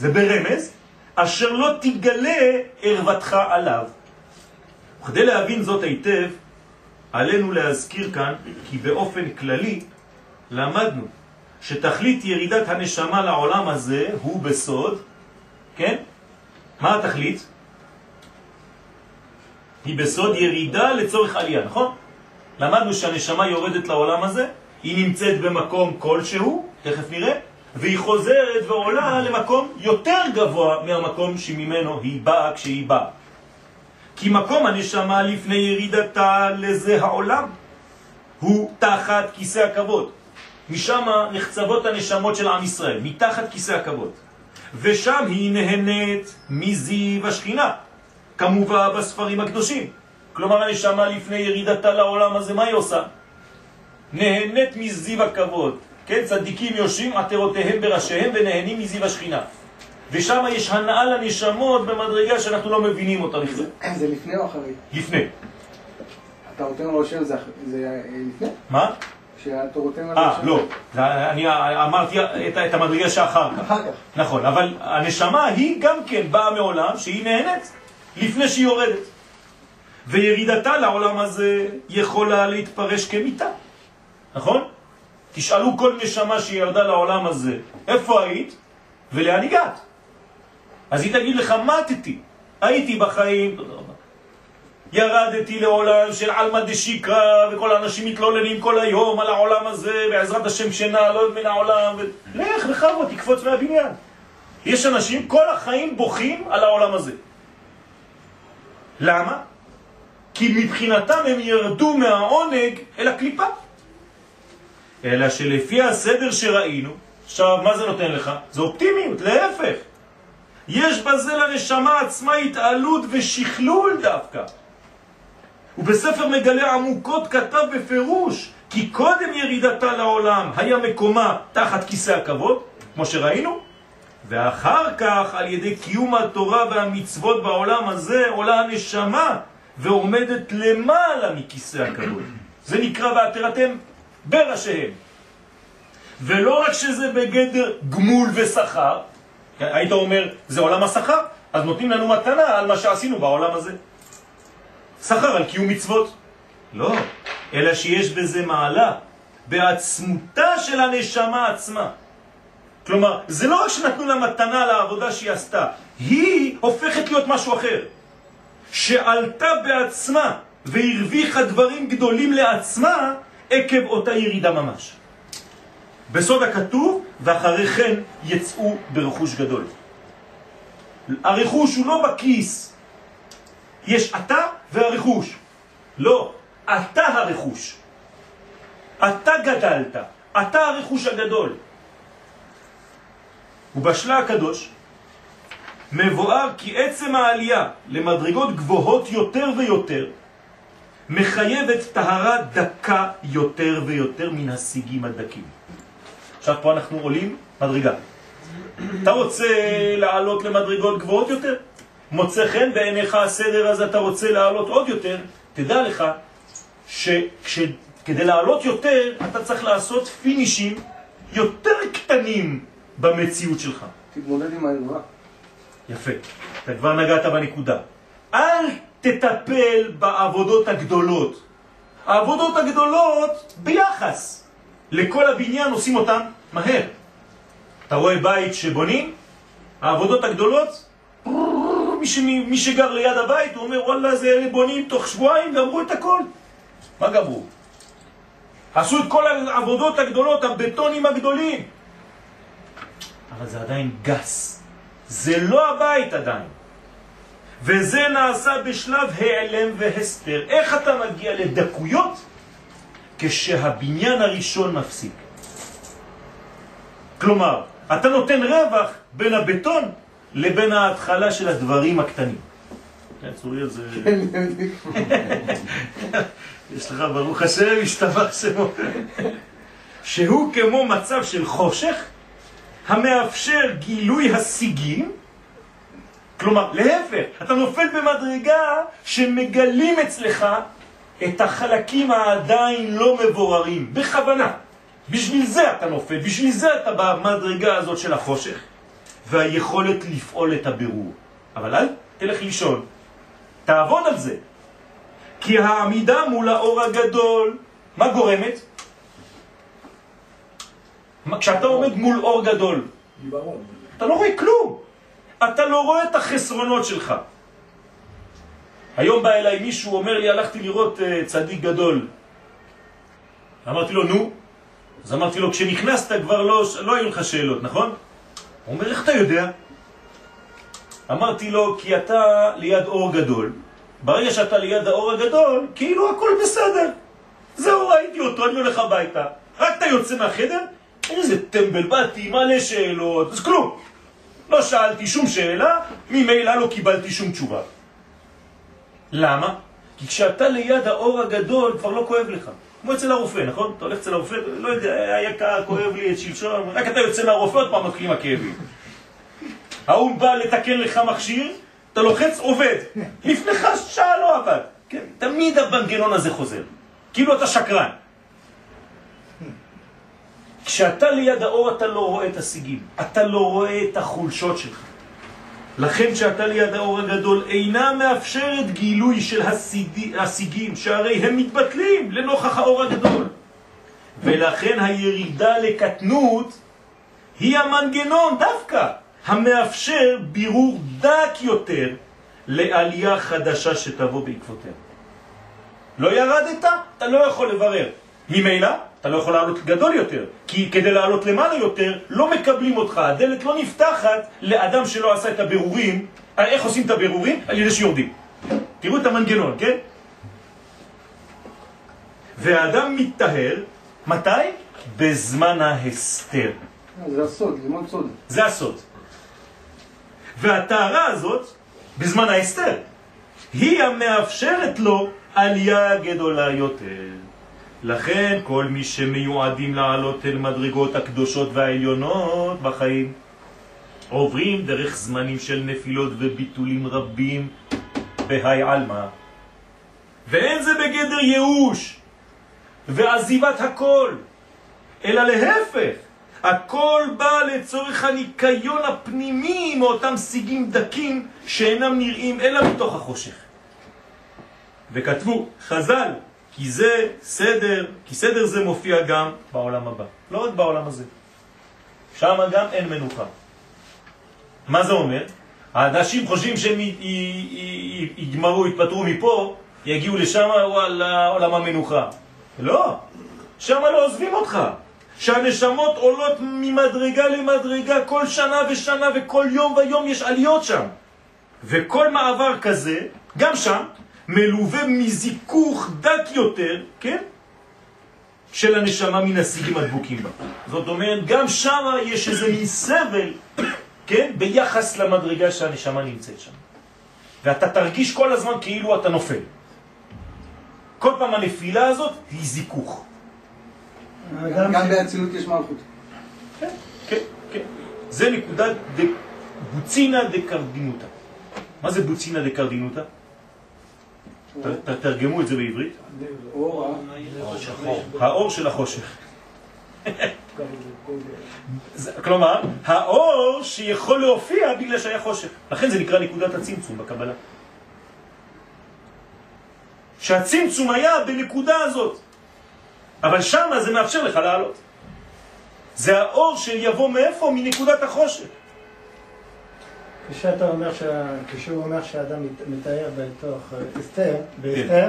זה ברמז, אשר לא תגלה ערוותך עליו. וכדי להבין זאת היטב, עלינו להזכיר כאן כי באופן כללי למדנו שתכלית ירידת הנשמה לעולם הזה הוא בסוד, כן? מה התכלית? היא בסוד ירידה לצורך עלייה, נכון? למדנו שהנשמה יורדת לעולם הזה, היא נמצאת במקום כלשהו, תכף נראה, והיא חוזרת ועולה למקום יותר גבוה מהמקום שממנו היא באה כשהיא באה. כי מקום הנשמה לפני ירידתה לזה העולם הוא תחת כיסא הכבוד. משם נחצבות הנשמות של עם ישראל, מתחת כיסא הכבוד. ושם היא נהנית מזיו השכינה, כמובן בספרים הקדושים. כלומר הנשמה לפני ירידתה לעולם הזה, מה היא עושה? נהנית מזיו הכבוד. כן, צדיקים יושבים עטרותיהם בראשיהם ונהנים מזיו השכינה. ושם יש הנאה לנשמות במדרגה שאנחנו לא מבינים אותה בכלל. זה לפני או אחרי? לפני. אתה נותן לו שם זה לפני? מה? אה, לא. אני אמרתי את המדרגה שאחר כך. אחר כך. נכון, אבל הנשמה היא גם כן באה מעולם שהיא נהנית לפני שהיא יורדת. וירידתה לעולם הזה יכולה להתפרש כמיטה. נכון? תשאלו כל נשמה שירדה לעולם הזה, איפה היית ולאן הגעת? אז היא תגיד לך, מתתי, הייתי בחיים. ירדתי לעולם של עלמא דשיקרא, וכל האנשים מתלוננים כל היום על העולם הזה, בעזרת השם שינה לא מן העולם, ו... לך בכבוד, תקפוץ מהבניין. יש אנשים כל החיים בוכים על העולם הזה. למה? כי מבחינתם הם ירדו מהעונג אל הקליפה. אלא שלפי הסדר שראינו, עכשיו מה זה נותן לך? זה אופטימיות, להפך. יש בזה לנשמה עצמה התעלות ושכלול דווקא. ובספר מגלה עמוקות כתב בפירוש כי קודם ירידתה לעולם היה מקומה תחת כיסא הכבוד, כמו שראינו, ואחר כך על ידי קיום התורה והמצוות בעולם הזה עולה הנשמה ועומדת למעלה מכיסא הכבוד. זה נקרא ועתרתם בראשיהם. ולא רק שזה בגדר גמול ושכר, היית אומר, זה עולם השכר, אז נותנים לנו מתנה על מה שעשינו בעולם הזה. שכר על קיום מצוות. לא, אלא שיש בזה מעלה, בעצמותה של הנשמה עצמה. כלומר, זה לא רק שנתנו לה מתנה לעבודה שהיא עשתה, היא הופכת להיות משהו אחר. שעלתה בעצמה והרוויחה דברים גדולים לעצמה עקב אותה ירידה ממש. בסוד הכתוב, ואחרי כן יצאו ברכוש גדול. הרכוש הוא לא בכיס. יש אתה והרכוש. לא, אתה הרכוש. אתה גדלת, אתה הרכוש הגדול. ובשלה הקדוש מבואר כי עצם העלייה למדרגות גבוהות יותר ויותר מחייבת טהרה דקה יותר ויותר מן השיגים הדקים. עכשיו פה אנחנו עולים מדרגה. אתה רוצה לעלות למדרגות גבוהות יותר? מוצא חן בעיניך הסדר הזה, אתה רוצה לעלות עוד יותר, תדע לך שכדי לעלות יותר אתה צריך לעשות פינישים יותר קטנים במציאות שלך. תתמודד עם הערווה. יפה, אתה כבר נגעת בנקודה. אל תטפל בעבודות הגדולות. העבודות הגדולות ביחס לכל הבניין עושים אותן מהר. אתה רואה בית שבונים, העבודות הגדולות, מי, ש... מי שגר ליד הבית, הוא אומר, וואלה, זה אלה בונים תוך שבועיים, גמרו את הכל. מה גמרו? עשו את כל העבודות הגדולות, הבטונים הגדולים. אבל זה עדיין גס. זה לא הבית עדיין. וזה נעשה בשלב העלם והסתר. איך אתה מגיע לדקויות? כשהבניין הראשון מפסיק. כלומר, אתה נותן רווח בין הבטון לבין ההתחלה של הדברים הקטנים. כן, צוריאל זה... כן, יש לך ברוך השם, השתבח שמו. שהוא כמו מצב של חושך המאפשר גילוי השיגים, כלומר, להפך, אתה נופל במדרגה שמגלים אצלך את החלקים העדיין לא מבוררים, בכוונה. בשביל זה אתה נופל, בשביל זה אתה במדרגה הזאת של החושך, והיכולת לפעול את הבירור. אבל אל תלך לישון, תעבוד על זה. כי העמידה מול האור הגדול, מה גורמת? כשאתה עומד מול אור גדול, אתה לא רואה כלום. אתה לא רואה את החסרונות שלך. היום בא אליי מישהו, אומר לי, הלכתי לראות uh, צדיק גדול. אמרתי לו, נו. אז אמרתי לו, כשנכנסת כבר לא, לא היו לך שאלות, נכון? הוא אומר, איך אתה יודע? אמרתי לו, כי אתה ליד אור גדול. ברגע שאתה ליד האור הגדול, כאילו הכל בסדר. זהו, ראיתי אותו, אני הולך הביתה. רק אתה יוצא מהחדר, איזה טמבל, באתי, מלא שאלות, אז כלום. לא שאלתי שום שאלה, ממילא לא קיבלתי שום תשובה. למה? כי כשאתה ליד האור הגדול כבר לא כואב לך. כמו אצל הרופא, נכון? אתה הולך אצל הרופא, לא יודע, היה קר, כואב לי את שלשום, רק אתה יוצא מהרופא, עוד פעם מתחילים הכאבים. ההוא בא לתקן לך מכשיר, אתה לוחץ, עובד. לפניך שעה לא עבד. כן, תמיד המנגנון הזה חוזר. כאילו אתה שקרן. כשאתה ליד האור אתה לא רואה את השיגים, אתה לא רואה את החולשות שלך. לכן כשאתה ליד האור הגדול אינה מאפשרת גילוי של השיגים, שהרי הם מתבטלים לנוכח האור הגדול. ולכן הירידה לקטנות היא המנגנון דווקא המאפשר בירור דק יותר לעלייה חדשה שתבוא בעקבותיה. לא ירדת, אתה לא יכול לברר. ממילא, אתה לא יכול לעלות גדול יותר, כי כדי לעלות למעלה יותר, לא מקבלים אותך, הדלת לא נפתחת לאדם שלא עשה את הבירורים. איך עושים את הבירורים? על ידי שיורדים. תראו את המנגנון, כן? והאדם מתטהר, מתי? בזמן ההסתר. זה הסוד, לימוד סוד. זה הסוד. והטהרה הזאת, בזמן ההסתר, היא המאפשרת לו עלייה גדולה יותר. לכן כל מי שמיועדים לעלות אל מדרגות הקדושות והעליונות בחיים עוברים דרך זמנים של נפילות וביטולים רבים בהי עלמא. ואין זה בגדר ייאוש ועזיבת הכל, אלא להפך, הכל בא לצורך הניקיון הפנימי מאותם סיגים דקים שאינם נראים אלא מתוך החושך. וכתבו חז"ל, כי זה סדר, כי סדר זה מופיע גם בעולם הבא, לא רק בעולם הזה. שם גם אין מנוחה. מה זה אומר? האנשים חושבים שהם יגמרו, יתפטרו מפה, יגיעו לשם, וואלה, עולם המנוחה. לא, שם לא עוזבים אותך. שהנשמות עולות ממדרגה למדרגה כל שנה ושנה וכל יום ויום יש עליות שם. וכל מעבר כזה, גם שם, מלווה מזיכוך דק יותר, כן? של הנשמה מן הסיגים הדבוקים בה. זאת אומרת, גם שם יש איזה מין סבל, כן? ביחס למדרגה שהנשמה נמצאת שם. ואתה תרגיש כל הזמן כאילו אתה נופל. כל פעם הנפילה הזאת היא זיכוך. גם באצילות יש מלכות. כן, כן, כן. זה נקודת בוצינה דקרדינותה. מה זה בוצינה דקרדינותה? תתרגמו את זה בעברית. האור של החושך. כלומר, האור שיכול להופיע בגלל שהיה חושך. לכן זה נקרא נקודת הצמצום בקבלה. שהצמצום היה בנקודה הזאת. אבל שם זה מאפשר לך לעלות. זה האור שיבוא מאיפה? מנקודת החושך. כשאתה אומר, שה... כשהוא אומר שהאדם מתאר בתוך אה, אסתר, באסתר, כן.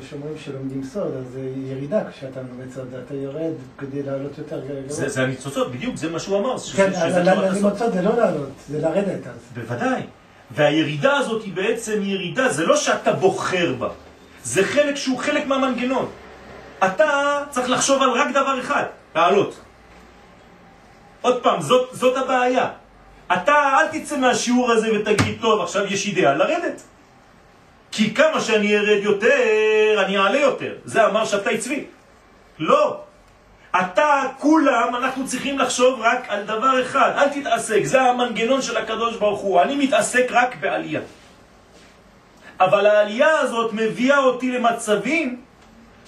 כשאומרים שלומדים סוד, אז זה ירידה כשאתה לומד סוד, אתה יורד כדי לעלות יותר גבוה. זה, זה הניצוצות, בדיוק, זה מה שהוא אמר. כן, ללמוד סוד זה לא לעלות, זה לרדת אז. בוודאי. והירידה הזאת היא בעצם ירידה, זה לא שאתה בוחר בה, זה חלק שהוא חלק מהמנגנון. אתה צריך לחשוב על רק דבר אחד, לעלות. עוד פעם, זאת, זאת הבעיה. אתה אל תצא מהשיעור הזה ותגיד, טוב, עכשיו יש אידאה לרדת. כי כמה שאני ארד יותר, אני אעלה יותר. זה אמר שבתאי צבי. לא. אתה, כולם, אנחנו צריכים לחשוב רק על דבר אחד. אל תתעסק, זה המנגנון של הקדוש ברוך הוא. אני מתעסק רק בעלייה. אבל העלייה הזאת מביאה אותי למצבים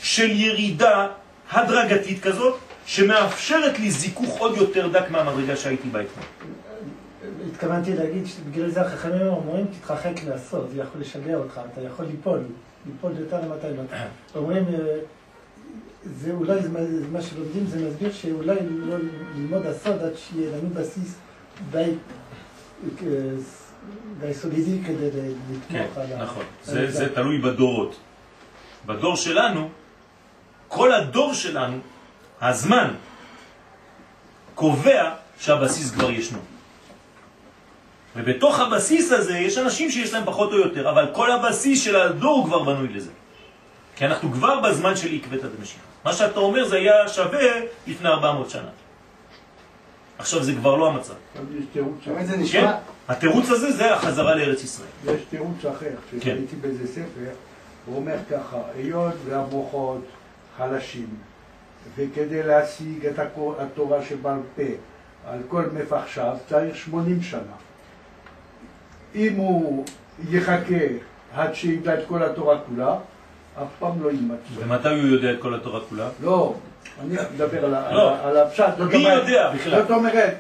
של ירידה הדרגתית כזאת, שמאפשרת לי זיכוך עוד יותר דק מהמדרגה שהייתי בה אתמול. התכוונתי להגיד שבגלל זה החכמים אומרים תתרחק לעשות, זה יכול לשגע אותך, אתה יכול ליפול, ליפול יותר למתי למטה. אומרים, אה, זה אולי, מה שלומדים זה מסביר שאולי לא ללמוד הסוד עד שיהיה לנו בסיס די, די סולידי כדי לתמוך כן, על ה... נכון, זה תלוי בדורות. בדור שלנו, כל הדור שלנו, הזמן, קובע שהבסיס כבר ישנו. ובתוך הבסיס הזה יש אנשים שיש להם פחות או יותר, אבל כל הבסיס של הדור כבר בנוי לזה. כי אנחנו כבר בזמן של עקבת הדמשיכה. מה שאתה אומר זה היה שווה לפני 400 שנה. עכשיו זה כבר לא המצב. כן, התירוץ הזה זה החזרה לארץ ישראל. יש תירוץ אחר, כן. באיזה ספר, הוא אומר ככה, היות והמוחות חלשים, וכדי להשיג את התורה שבעל פה על כל מפחשיו צריך 80 שנה. אם הוא יחכה עד שידע את כל התורה כולה, אף פעם לא ילמד. ומתי הוא יודע את כל התורה כולה? לא, אני מדבר על הפשט. לא. מי יודע בכלל? זאת אומרת,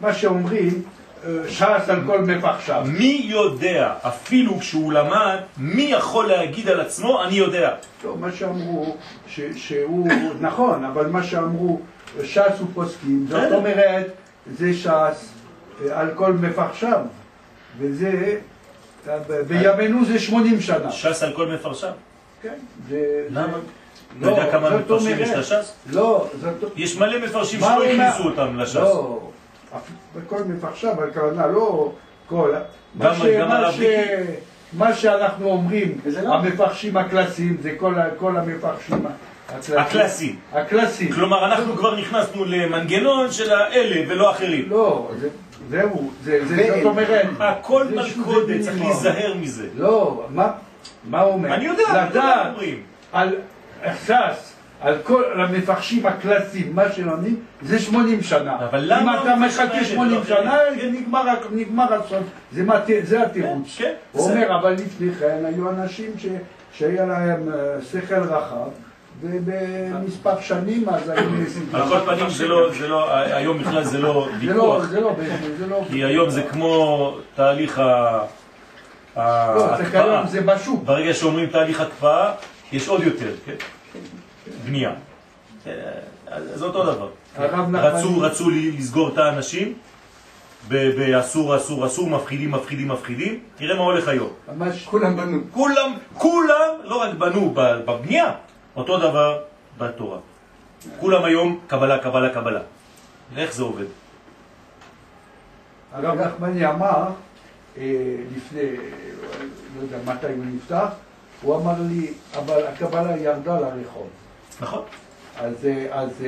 מה שאומרים, אה, ש"ס על כל מפחשיו. מי יודע, אפילו כשהוא למד, מי יכול להגיד על עצמו, אני יודע? לא, מה שאמרו, שהוא, נכון, אבל מה שאמרו, ש"ס ופוסקים, זאת אומרת, זה ש"ס אה, על כל מפחשיו. וזה בימינו זה 80 שנה. ש"ס על כל מפרשיו. כן. למה? אתה לא, יודע כמה זאת מפרשים אומרת- יש לש"ס? לא, זאת... יש מלא מפרשים שלא? הכניסו אותם לש"ס. לא, בכל מפרשיו, הכוונה לא כל... מה גם- ש- גם מה הרב? מה שאנחנו אומרים, לא. המפרשים הקלאסיים, זה כל המפרשים הקלאסיים. הקלאסי. הקלאסיים. כלומר, אנחנו כבר נכנסנו למנגנון של האלה ולא אחרים. לא, זה- זהו, זה- זה-. זאת אומרת... הכל מלכודת, צריך. להיזהר מזה. לא, מה מה הוא אומר? אני יודע, לדעת אומרים. על ש"ס, על כל המפרשים הקלאסיים, מה שלומדים, זה 80 שנה. אבל למה אם אתה מחכה האלה 80 לא שנה? זה נגמר, נגמר הסוף. זה מה- זה התירוץ. כן, הוא בסדר. אומר, אבל לפני כן היו אנשים שהיה להם אה, שכל רחב, ובמספר שנים אז היו ניסים. על כל פנים זה לא, זה לא, היום בכלל זה לא לא, ויכוח. זה לא, זה לא, כי היום זה כמו תהליך ה- לא, זה ההקפאה. בשוק. ברגע שאומרים תהליך הקפאה, יש עוד יותר, כן? בנייה. אה, זה אותו דבר. נחמן- רצו, רצו לסגור את האנשים באסור, אסור, אסור, מפחידים, מפחידים, מפחידים. תראה מה הולך היום. ממש כולם בנו. כולם, כולם, לא רק בנו בבנייה, אותו דבר בתורה. כולם היום קבלה, קבלה, קבלה. איך זה עובד? הרב נחמני אמר, אה, לפני, אה, לא יודע מתי הוא נפתח, הוא אמר לי, אבל הקבלה ירדה לרחוב. נכון? אז, אה, אז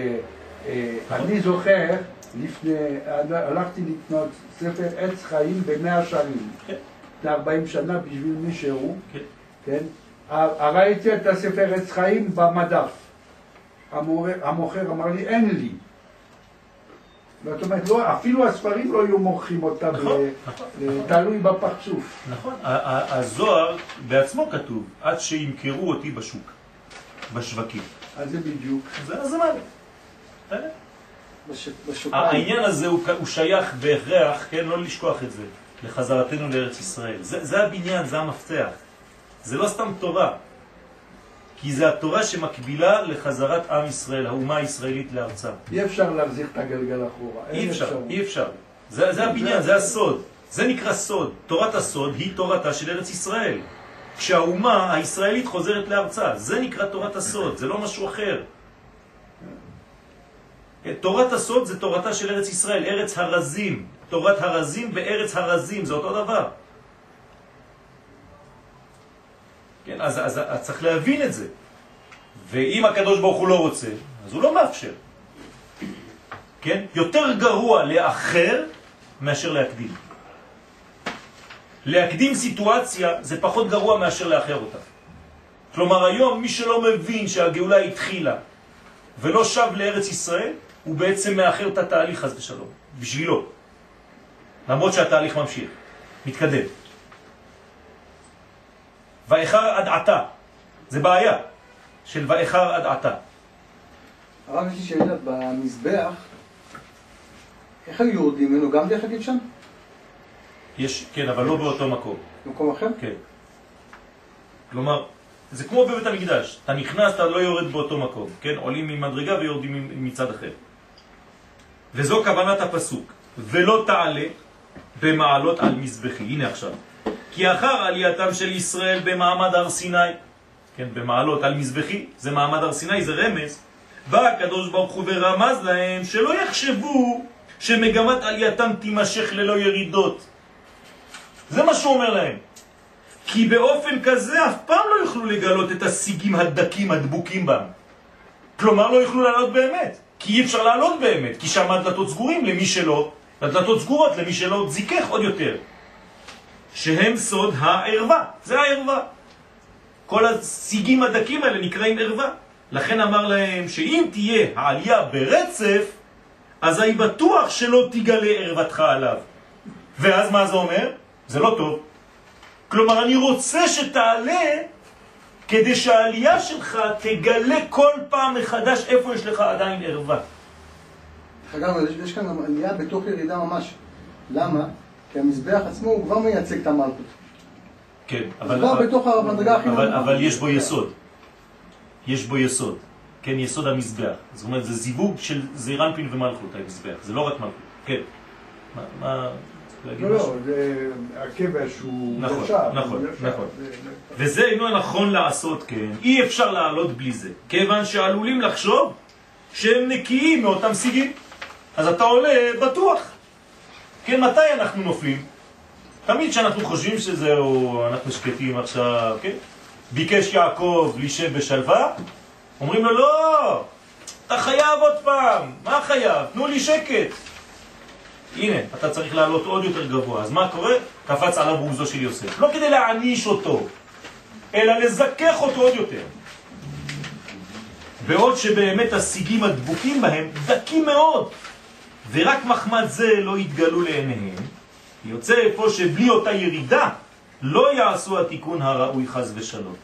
אה, אני זוכר, לפני, הלכתי לקנות ספר עץ חיים במאה שנים, כן. לפני 40 שנה בשביל מישהו, כן. כן? ראיתי את הספר עץ חיים במדף. המוכר אמר לי, אין לי. זאת אומרת, לא, אפילו הספרים לא היו מורחים אותם, נכון, ל- נכון. ל- תלוי בפרצוף. נכון. הזוהר בעצמו כתוב, עד שימכרו אותי בשוק, בשווקים. אז זה בדיוק. זה הזמן. בש- בשוקיים. העניין הזה הוא, הוא שייך בהכרח, כן, לא לשכוח את זה, לחזרתנו לארץ ישראל. זה, זה הבניין, זה המפתח. זה לא סתם תורה, כי זה התורה שמקבילה לחזרת עם ישראל, האומה הישראלית לארצה. אי אפשר להחזיר את הגלגל אחורה. אי אפשר, אפשרות. אי אפשר. זה, זה הבניין, זה הסוד. זה נקרא סוד. תורת הסוד היא תורתה של ארץ ישראל. כשהאומה הישראלית חוזרת לארצה, זה נקרא תורת הסוד, זה לא משהו אחר. תורת הסוד זה תורתה של ארץ ישראל, ארץ הרזים. תורת הרזים וארץ הרזים, זה אותו דבר. כן, אז, אז, אז צריך להבין את זה. ואם הקדוש ברוך הוא לא רוצה, אז הוא לא מאפשר. כן? יותר גרוע לאחר מאשר להקדים. להקדים סיטואציה זה פחות גרוע מאשר לאחר אותה. כלומר היום מי שלא מבין שהגאולה התחילה ולא שב לארץ ישראל, הוא בעצם מאחר את התהליך הזה בשלום, בשבילו. למרות שהתהליך ממשיך, מתקדם. ואיחר עד עתה, זה בעיה של ואיחר עד עתה. הרב יש לי שאלה, במזבח, איך היו יורדים ממנו? גם דרך אגב שם? יש, כן, אבל לא באותו מקום. במקום אחר? כן. כלומר, זה כמו בבית המקדש. אתה נכנס, אתה לא יורד באותו מקום. כן? עולים ממדרגה ויורדים מצד אחר. וזו כוונת הפסוק. ולא תעלה במעלות על מזבחי. הנה עכשיו. כי אחר עלייתם של ישראל במעמד הר סיני, כן, במעלות על מזבחי, זה מעמד הר סיני, זה רמז, בא הקדוש ברוך הוא ורמז להם שלא יחשבו שמגמת עלייתם תימשך ללא ירידות. זה מה שהוא אומר להם. כי באופן כזה אף פעם לא יוכלו לגלות את השיגים הדקים הדבוקים בם. כלומר לא יוכלו לעלות באמת, כי אי אפשר לעלות באמת, כי שם הדלתות סגורים למי שלא, הדלתות סגורות למי שלא זיכך עוד יותר. שהם סוד הערווה, זה הערווה. כל השיגים הדקים האלה נקראים ערווה. לכן אמר להם שאם תהיה העלייה ברצף, אז אני בטוח שלא תגלה ערוותך עליו. ואז מה זה אומר? זה לא טוב. כלומר, אני רוצה שתעלה כדי שהעלייה שלך תגלה כל פעם מחדש איפה יש לך עדיין ערווה. אגב, יש- כאן עלייה בתוך ירידה ממש. למה? כי המזבח עצמו הוא כבר מייצג את המלכות. כן, אבל כבר בתוך המדרגה הכי אבל, נמוכה. אבל יש בו יסוד. יש בו יסוד. כן, יסוד המזבח. זאת אומרת, זה זיווג של זעירנפין ומלכות, המזבח. זה לא רק מלכות. כן. מה, מה... לא? לא, זה הכבש הוא נכון, ישר. נכון, ישר. נכון. זה- וזה אינו נכון לעשות כן. אי אפשר לעלות בלי זה, כיוון שעלולים לחשוב שהם נקיים מאותם סיגים. אז אתה עולה בטוח. כן, מתי אנחנו נופלים? תמיד כשאנחנו חושבים שזהו, אנחנו שקטים עכשיו, כן? ביקש יעקב לישב בשלווה, אומרים לו, לא, אתה חייב עוד פעם, מה חייב? תנו לי שקט. הנה, אתה צריך לעלות עוד יותר גבוה. אז מה קורה? קפץ עליו בוזו של יוסף. לא כדי להעניש אותו, אלא לזכך אותו עוד יותר. בעוד שבאמת השיגים הדבוקים בהם דקים מאוד, ורק מחמד זה לא יתגלו לעיניהם, יוצא איפה שבלי אותה ירידה לא יעשו התיקון הראוי חז ושלום.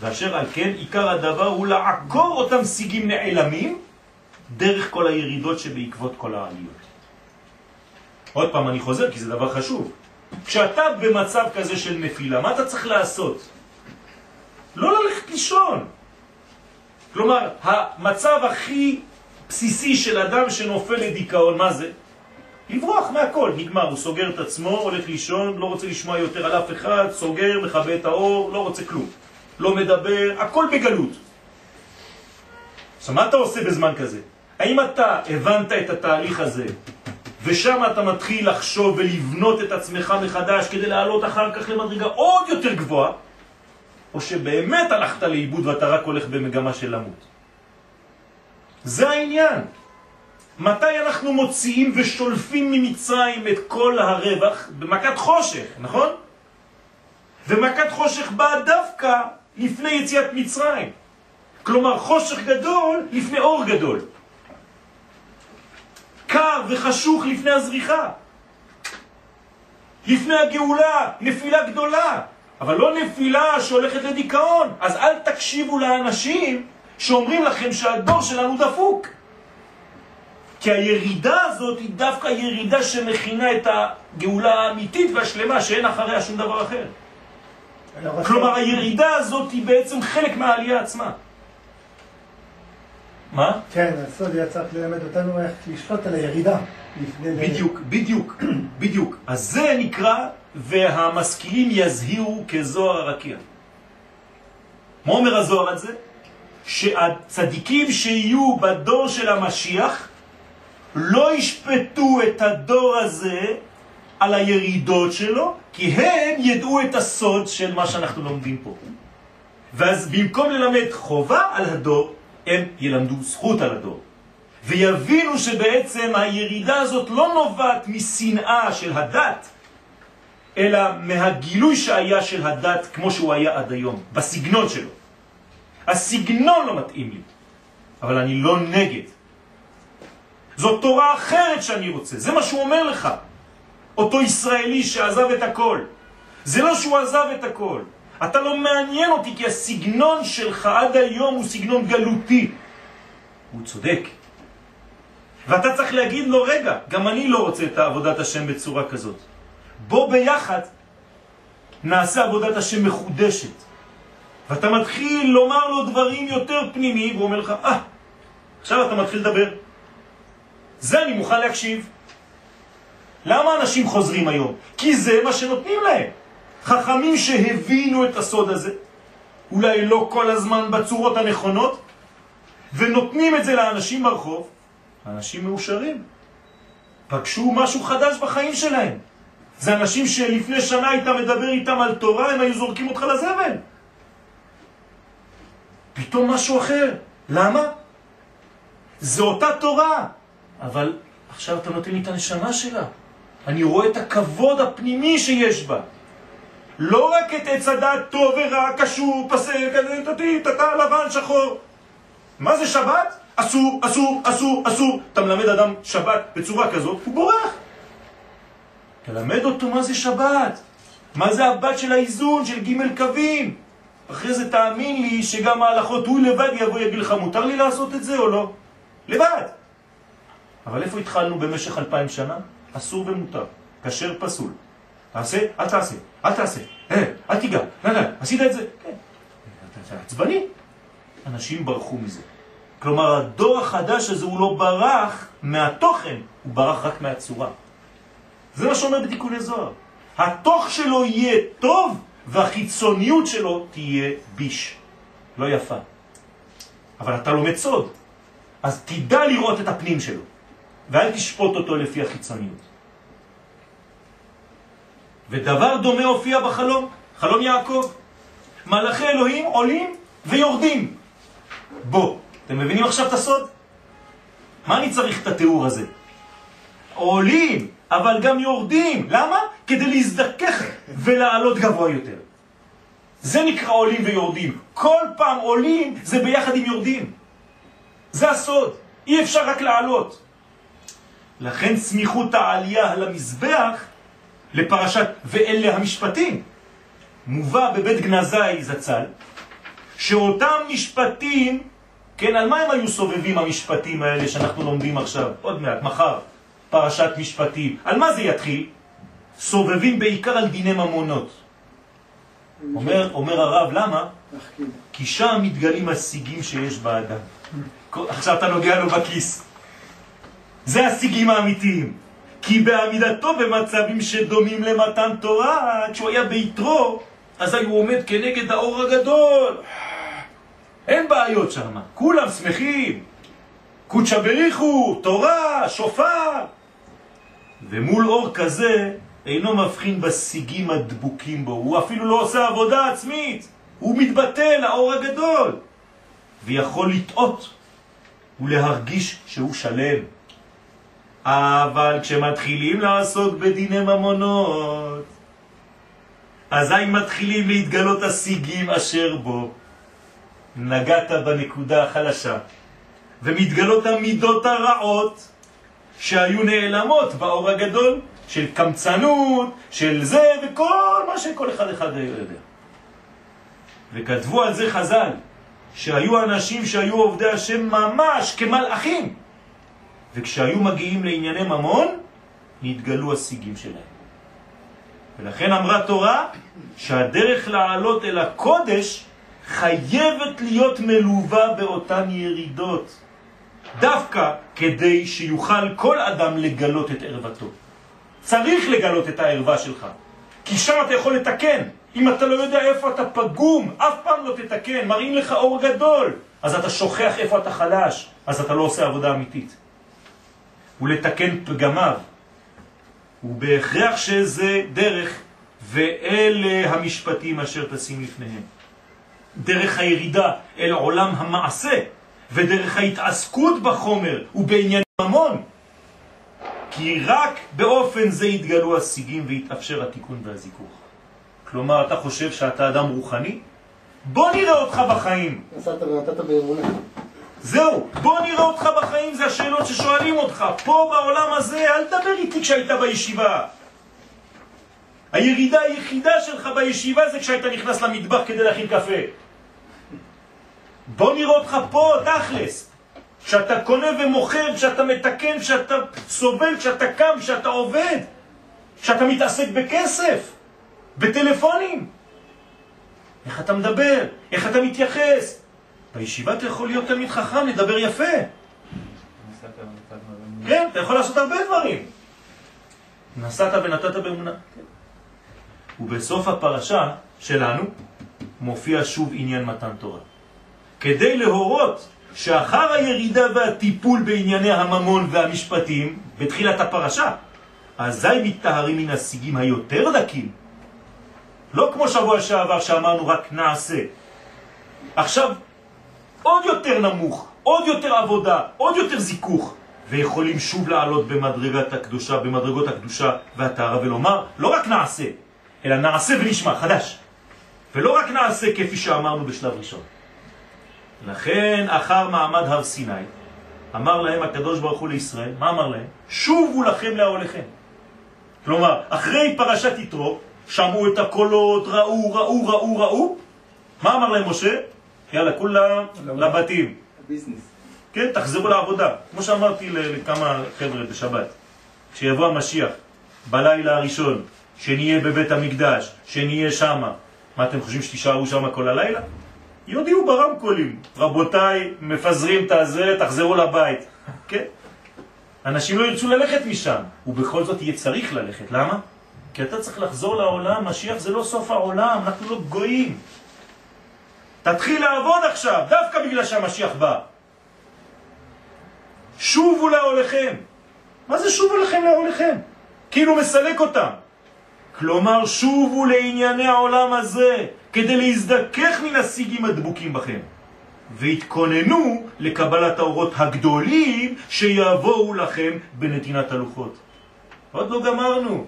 ואשר על כן עיקר הדבר הוא לעקור אותם שיגים נעלמים דרך כל הירידות שבעקבות כל העליות. עוד פעם אני חוזר כי זה דבר חשוב. כשאתה במצב כזה של נפילה, מה אתה צריך לעשות? לא ללכת לישון. כלומר, המצב הכי בסיסי של אדם שנופל לדיכאון, מה זה? לברוח מהכל, נגמר, הוא סוגר את עצמו, הולך לישון, לא רוצה לשמוע יותר על אף אחד, סוגר, מכבה את האור, לא רוצה כלום. לא מדבר, הכל בגלות. עכשיו, מה אתה עושה בזמן כזה? האם אתה הבנת את התהליך הזה, ושם אתה מתחיל לחשוב ולבנות את עצמך מחדש כדי לעלות אחר כך למדרגה עוד יותר גבוהה, או שבאמת הלכת לאיבוד ואתה רק הולך במגמה של למות? זה העניין. מתי אנחנו מוציאים ושולפים ממצרים את כל הרווח? במכת חושך, נכון? ומכת חושך באה דווקא לפני יציאת מצרים. כלומר, חושך גדול לפני אור גדול. קר וחשוך לפני הזריחה. לפני הגאולה, נפילה גדולה. אבל לא נפילה שהולכת לדיכאון. אז אל תקשיבו לאנשים שאומרים לכם שהדור שלנו דפוק. כי הירידה הזאת היא דווקא ירידה שמכינה את הגאולה האמיתית והשלמה שאין אחריה שום דבר אחר. כלומר הירידה הזאת היא בעצם חלק מהעלייה עצמה. מה? כן, הסוד היה צריך ללמד אותנו איך לשלוט על הירידה. בדיוק, בדיוק, בדיוק. אז זה נקרא והמשכילים יזהירו כזוהר הרקיע. מה אומר הזוהר על זה? שהצדיקים שיהיו בדור של המשיח לא ישפטו את הדור הזה על הירידות שלו, כי הם ידעו את הסוד של מה שאנחנו לומדים פה. ואז במקום ללמד חובה על הדור, הם ילמדו זכות על הדור. ויבינו שבעצם הירידה הזאת לא נובעת משנאה של הדת, אלא מהגילוי שהיה של הדת כמו שהוא היה עד היום, בסגנון שלו. הסגנון לא מתאים לי, אבל אני לא נגד. זאת תורה אחרת שאני רוצה, זה מה שהוא אומר לך. אותו ישראלי שעזב את הכל. זה לא שהוא עזב את הכל. אתה לא מעניין אותי כי הסגנון שלך עד היום הוא סגנון גלותי. הוא צודק. ואתה צריך להגיד לו, רגע, גם אני לא רוצה את עבודת השם בצורה כזאת. בוא ביחד נעשה עבודת השם מחודשת. ואתה מתחיל לומר לו דברים יותר פנימיים, והוא אומר לך, אה, עכשיו אתה מתחיל לדבר. זה אני מוכן להקשיב. למה אנשים חוזרים היום? כי זה מה שנותנים להם. חכמים שהבינו את הסוד הזה, אולי לא כל הזמן בצורות הנכונות, ונותנים את זה לאנשים ברחוב, אנשים מאושרים. פגשו משהו חדש בחיים שלהם. זה אנשים שלפני שנה היית מדבר איתם על תורה, הם היו זורקים אותך לזבל. פתאום משהו אחר. למה? זה אותה תורה, אבל עכשיו אתה נותן לי את הנשמה שלה. אני רואה את הכבוד הפנימי שיש בה. לא רק את עץ הדעת טוב ורע, קשור, פסק, תתי, תתה, לבן, שחור. מה זה שבת? אסור, אסור, אסור, אסור. אתה מלמד אדם שבת בצורה כזאת, הוא בורח. תלמד אותו מה זה שבת. מה זה הבת של האיזון, של ג' קווים. אחרי זה תאמין לי שגם ההלכות, הוא לבד יבוא יגיד לך, מותר לי לעשות את זה או לא? לבד. אבל איפה התחלנו במשך אלפיים שנה? אסור ומותר, כשר פסול. תעשה, אל תעשה, אל תעשה, אה, אל תיגע, לא, לא, עשית את זה? כן. אתה עצבני. אנשים ברחו מזה. כלומר, הדור החדש הזה הוא לא ברח מהתוכן, הוא ברח רק מהצורה. זה מה שאומר בתיקוני זוהר. התוך שלו יהיה טוב והחיצוניות שלו תהיה ביש, לא יפה. אבל אתה לומד סוד, אז תדע לראות את הפנים שלו, ואל תשפוט אותו לפי החיצוניות. ודבר דומה הופיע בחלום, חלום יעקב. מלאכי אלוהים עולים ויורדים בו. אתם מבינים עכשיו את הסוד? מה אני צריך את התיאור הזה? עולים, אבל גם יורדים. למה? כדי להזדכך ולעלות גבוה יותר. זה נקרא עולים ויורדים. כל פעם עולים זה ביחד עם יורדים. זה הסוד. אי אפשר רק לעלות. לכן סמיכות העלייה על המזבח לפרשת ואלה המשפטים מובא בבית גנזי זצ"ל שאותם משפטים, כן, על מה הם היו סובבים המשפטים האלה שאנחנו לומדים עכשיו, עוד מעט, מחר, פרשת משפטים, על מה זה יתחיל? סובבים בעיקר על דיני ממונות. אומר, אומר הרב, למה? כי שם מתגלים השיגים שיש באדם. עכשיו אתה נוגע לו בכיס. זה השיגים האמיתיים. כי בעמידתו במצבים שדומים למתן תורה, כשהוא היה ביתרו, אז הוא עומד כנגד האור הגדול. אין בעיות שם, כולם שמחים. קודשא בריחו, תורה, שופר. ומול אור כזה אינו מבחין בשיגים הדבוקים בו, הוא אפילו לא עושה עבודה עצמית, הוא מתבטא לאור הגדול, ויכול לטעות ולהרגיש שהוא שלם. אבל כשמתחילים לעסוק בדיני ממונות, אזי מתחילים להתגלות השיגים אשר בו. נגעת בנקודה החלשה, ומתגלות המידות הרעות שהיו נעלמות באור הגדול של קמצנות, של זה וכל מה שכל אחד אחד יודע. וכתבו על זה חז"ל, שהיו אנשים שהיו עובדי השם ממש כמלאכים, וכשהיו מגיעים לענייני ממון, נתגלו השיגים שלהם. ולכן אמרה תורה שהדרך לעלות אל הקודש חייבת להיות מלווה באותן ירידות, דווקא כדי שיוכל כל אדם לגלות את ערוותו. צריך לגלות את הערווה שלך, כי שם אתה יכול לתקן. אם אתה לא יודע איפה אתה פגום, אף פעם לא תתקן, מראים לך אור גדול, אז אתה שוכח איפה אתה חלש, אז אתה לא עושה עבודה אמיתית. ולתקן פגמיו. ובהכרח שזה דרך, ואלה המשפטים אשר תשים לפניהם. דרך הירידה אל עולם המעשה, ודרך ההתעסקות בחומר ובעניין ממון. כי רק באופן זה יתגלו השיגים ויתאפשר התיקון והזיכוך. כלומר, אתה חושב שאתה אדם רוחני? בוא נראה אותך בחיים. נסעת ונתת באמונה. זהו, בוא נראה אותך בחיים, זה השאלות ששואלים אותך. פה בעולם הזה, אל תדבר איתי כשהיית בישיבה. הירידה היחידה שלך בישיבה זה כשהיית נכנס למטבח כדי להכין קפה. בוא נראה אותך פה, תכלס. כשאתה קונה ומוכר, כשאתה מתקן, כשאתה סובל, כשאתה קם, כשאתה עובד, כשאתה מתעסק בכסף, בטלפונים. איך אתה מדבר? איך אתה מתייחס? בישיבה אתה יכול להיות תלמיד חכם, לדבר יפה. כן, אתה יכול לעשות הרבה דברים. נסעת ונתת באמונה. כן. ובסוף הפרשה שלנו מופיע שוב עניין מתן תורה. כדי להורות שאחר הירידה והטיפול בענייני הממון והמשפטים, בתחילת הפרשה, אזי מתארים מן השיגים היותר דקים. לא כמו שבוע שעבר שאמרנו רק נעשה. עכשיו עוד יותר נמוך, עוד יותר עבודה, עוד יותר זיכוך, ויכולים שוב לעלות במדרגת הקדושה, במדרגות הקדושה והטהרה ולומר, לא רק נעשה, אלא נעשה ונשמע, חדש. ולא רק נעשה כפי שאמרנו בשלב ראשון. לכן, אחר מעמד הר סיני, אמר להם הקדוש ברוך הוא לישראל, מה אמר להם? שובו לכם לאהוליכם. כלומר, אחרי פרשת יתרו, שמעו את הקולות, ראו, ראו, ראו, ראו, מה אמר להם משה? יאללה, כולם לבתים. ביזנס. כן, תחזרו לעבודה. כמו שאמרתי לכמה חבר'ה בשבת, כשיבוא המשיח בלילה הראשון, שנהיה בבית המקדש, שנהיה שמה, מה אתם חושבים שתישארו שם כל הלילה? יודיעו ברמקולים, רבותיי, מפזרים את הזה, תחזרו לבית. כן? אנשים לא ירצו ללכת משם, ובכל זאת יהיה צריך ללכת. למה? כי אתה צריך לחזור לעולם, משיח זה לא סוף העולם, אנחנו לא גויים. תתחיל לעבוד עכשיו, דווקא בגלל שהמשיח בא. שובו לעולכם. מה זה שובו לכם לעולכם? כאילו מסלק אותם. כלומר, שובו לענייני העולם הזה, כדי להזדכך מן הסיגים הדבוקים בכם. והתכוננו לקבלת האורות הגדולים שיבואו לכם בנתינת הלוחות. עוד לא גמרנו.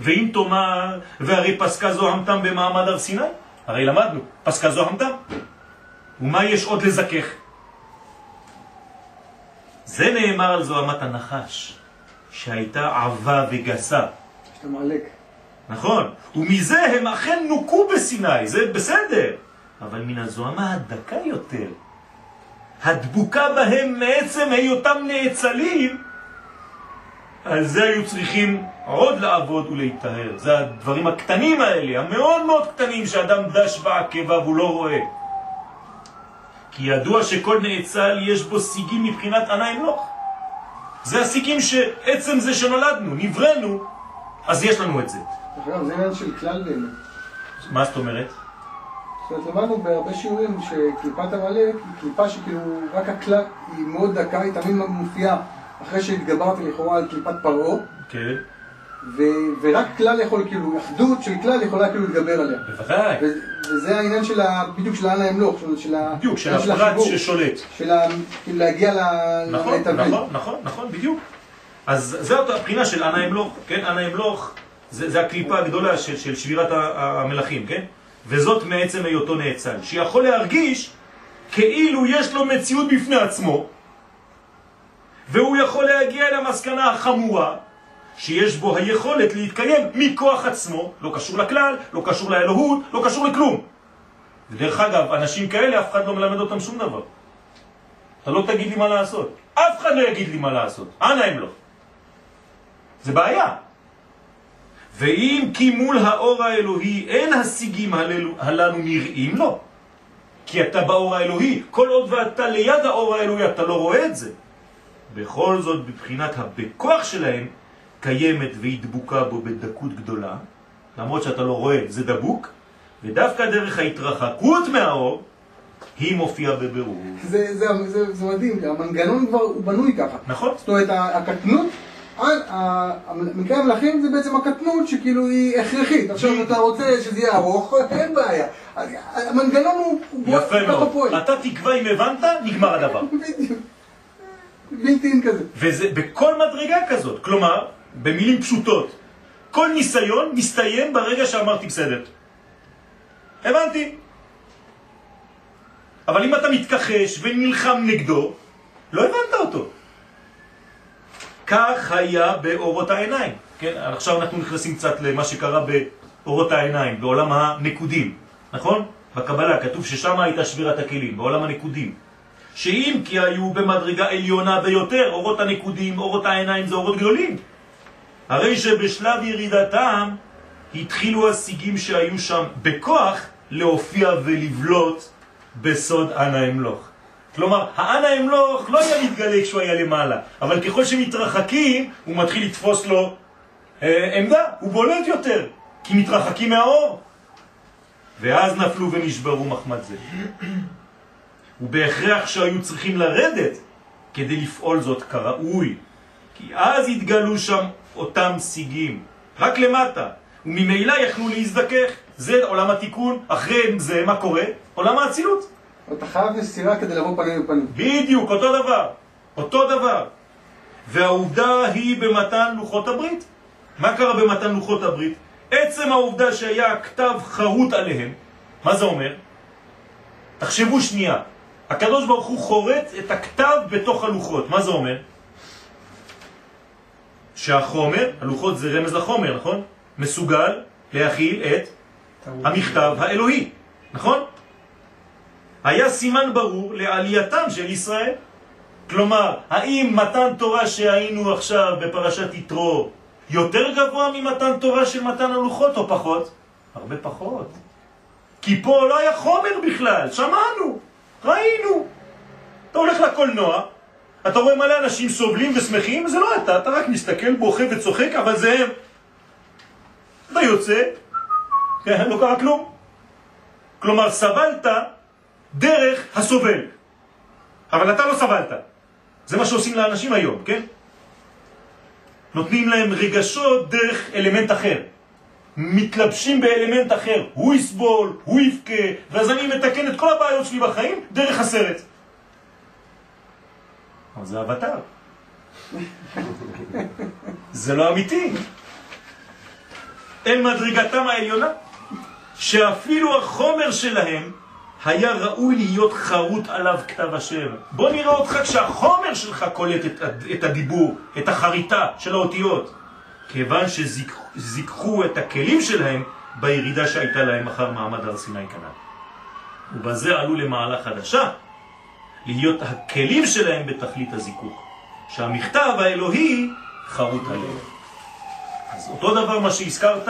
ואם תאמר, והרי פסקה זוהמתם במעמד הר סיני? הרי למדנו, פסקה זוהמתם. ומה יש עוד לזכך? זה נאמר על זוהמת הנחש, שהייתה עבה וגסה. שאתה מעלק. נכון, ומזה הם אכן נוקו בסיני, זה בסדר. אבל מן הזוהמה הדקה יותר, הדבוקה בהם מעצם היותם נאצלים, על זה היו צריכים עוד לעבוד ולהתאר. זה הדברים הקטנים האלה, המאוד מאוד קטנים, שאדם דש בעקבה והוא לא רואה. כי ידוע שכל נאצל יש בו סיגים מבחינת עניים לא. זה הסיגים שעצם זה שנולדנו, נבראנו, אז יש לנו את זה. זה עניין של כלל באמת. מה זאת אומרת? זאת אומרת, למדנו בהרבה שיעורים שקליפת עמלק היא קליפה שכאילו רק הכלל היא מאוד דקה, היא תמיד מופיעה אחרי שהתגברתי לכאורה על קליפת פרעה, כן, ו- ורק כלל יכול, כאילו, אחדות של כלל יכולה כאילו להתגבר עליה. בוודאי. ו- וזה העניין של ה... בדיוק של האנה אומרת, של ה... בדיוק, של הפרט ששולט. של ה... כאילו להגיע ל... נכון. נכון, נכון, נכון, בדיוק. אז זאת הבחינה של אנה אמלוך, כן? אנה אמלוך זה, זה הקליפה הגדולה של, של שבירת ה- המלאכים, כן? וזאת מעצם היותו נאצל, שיכול להרגיש כאילו יש לו מציאות בפני עצמו, והוא יכול להגיע למסקנה החמורה שיש בו היכולת להתקיים מכוח עצמו, לא קשור לכלל, לא קשור לאלוהות, לא קשור לכלום. ודרך אגב, אנשים כאלה, אף אחד לא מלמד אותם שום דבר. אתה לא תגיד לי מה לעשות. אף אחד לא יגיד לי מה לעשות. אנא הם לא. זה בעיה. ואם כי מול האור האלוהי אין השיגים הללו, הללו נראים לו. כי אתה באור האלוהי, כל עוד ואתה ליד האור האלוהי, אתה לא רואה את זה. בכל זאת, בבחינת הבכוח שלהם, קיימת והיא דבוקה בו בדקות גדולה, למרות שאתה לא רואה, זה דבוק, ודווקא דרך ההתרחקות מהאור, היא מופיעה בבירור. זה, זה, זה, זה מדהים, המנגנון כבר הוא בנוי ככה. נכון? זאת אומרת, הקטנות, ה- ה- מקרה המלאכים זה בעצם הקטנות שכאילו היא הכרחית. עכשיו אתה רוצה שזה יהיה ארוך, אין בעיה. המנגנון הוא יפה מאוד. אתה תקבע אם הבנת, נגמר הדבר. בדיוק. בלתי כזה. וזה בכל מדרגה כזאת. כלומר, במילים פשוטות, כל ניסיון מסתיים ברגע שאמרתי בסדר. הבנתי. אבל אם אתה מתכחש ונלחם נגדו, לא הבנת אותו. כך היה באורות העיניים. כן, עכשיו אנחנו נכנסים קצת למה שקרה באורות העיניים, בעולם הנקודים, נכון? בקבלה כתוב ששם הייתה שבירת הכלים, בעולם הנקודים. שאם כי היו במדרגה עליונה ביותר, אורות הנקודים, אורות העיניים זה אורות גדולים. הרי שבשלב ירידתם התחילו השיגים שהיו שם בכוח להופיע ולבלוט בסוד אנה אמלוך. כלומר, האנה אמלוך לא היה מתגלה כשהוא היה למעלה, אבל ככל שמתרחקים, הוא מתחיל לתפוס לו אה, עמדה, הוא בולט יותר, כי מתרחקים מהאור. ואז נפלו ונשברו מחמד זה. ובהכרח שהיו צריכים לרדת כדי לפעול זאת כראוי. כי אז התגלו שם אותם סיגים, רק למטה, וממילא יכלו להזדכך. זה עולם התיקון, אחרי זה מה קורה? עולם האצילות. אתה חייב מסירה כדי לבוא פנים בפנים. בדיוק, אותו דבר. אותו דבר. והעובדה היא במתן לוחות הברית. מה קרה במתן לוחות הברית? עצם העובדה שהיה כתב חרוט עליהם, מה זה אומר? תחשבו שנייה, הקדוש ברוך הוא חורט את הכתב בתוך הלוחות, מה זה אומר? שהחומר, הלוחות זה רמז לחומר, נכון? מסוגל להכיל את המכתב האלוהי, נכון? היה סימן ברור לעלייתם של ישראל. כלומר, האם מתן תורה שהיינו עכשיו בפרשת יתרו יותר גבוה ממתן תורה של מתן הלוחות או פחות? הרבה פחות. כי פה לא היה חומר בכלל, שמענו, ראינו. אתה הולך לקולנוע, אתה רואה מלא אנשים סובלים ושמחים, זה לא אתה, אתה רק מסתכל, בוכה וצוחק, אבל זה הם. אתה יוצא, כן, לא קרה כלום. כלומר, סבלת דרך הסובל. אבל אתה לא סבלת. זה מה שעושים לאנשים היום, כן? נותנים להם רגשות דרך אלמנט אחר. מתלבשים באלמנט אחר. הוא יסבול, הוא יבכה, ואז אני מתקן את כל הבעיות שלי בחיים דרך הסרט. אבל זה אבטר. זה לא אמיתי. הם מדרגתם העליונה, שאפילו החומר שלהם היה ראוי להיות חרוט עליו כתב השם. בוא נראה אותך כשהחומר שלך קולט את, את הדיבור, את החריטה של האותיות. כיוון שזיככו את הכלים שלהם בירידה שהייתה להם אחר מעמד הר סיני כנ"ל. ובזה עלו למעלה חדשה, להיות הכלים שלהם בתכלית הזיכוך. שהמכתב האלוהי חרוט עליהם. אז אותו דבר מה שהזכרת,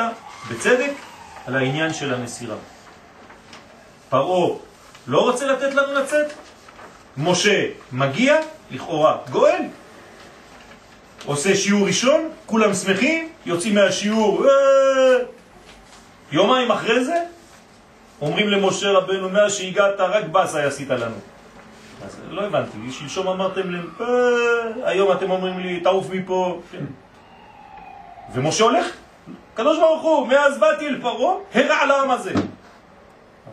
בצדק, על העניין של המסירה. פרעה לא רוצה לתת לנו לצאת, משה מגיע, לכאורה גואל, עושה שיעור ראשון, כולם שמחים, יוצאים מהשיעור, אה! יומיים אחרי זה, אומרים למשה רבנו, מאז שהגעת רק בסה עשית לנו. אז לא הבנתי, שלשום אמרתם להם, אה, היום אתם אומרים לי, תעוף מפה. כן. ומשה הולך, קדוש ברוך הוא, מאז באתי אל פרעה, הרע לעם הזה.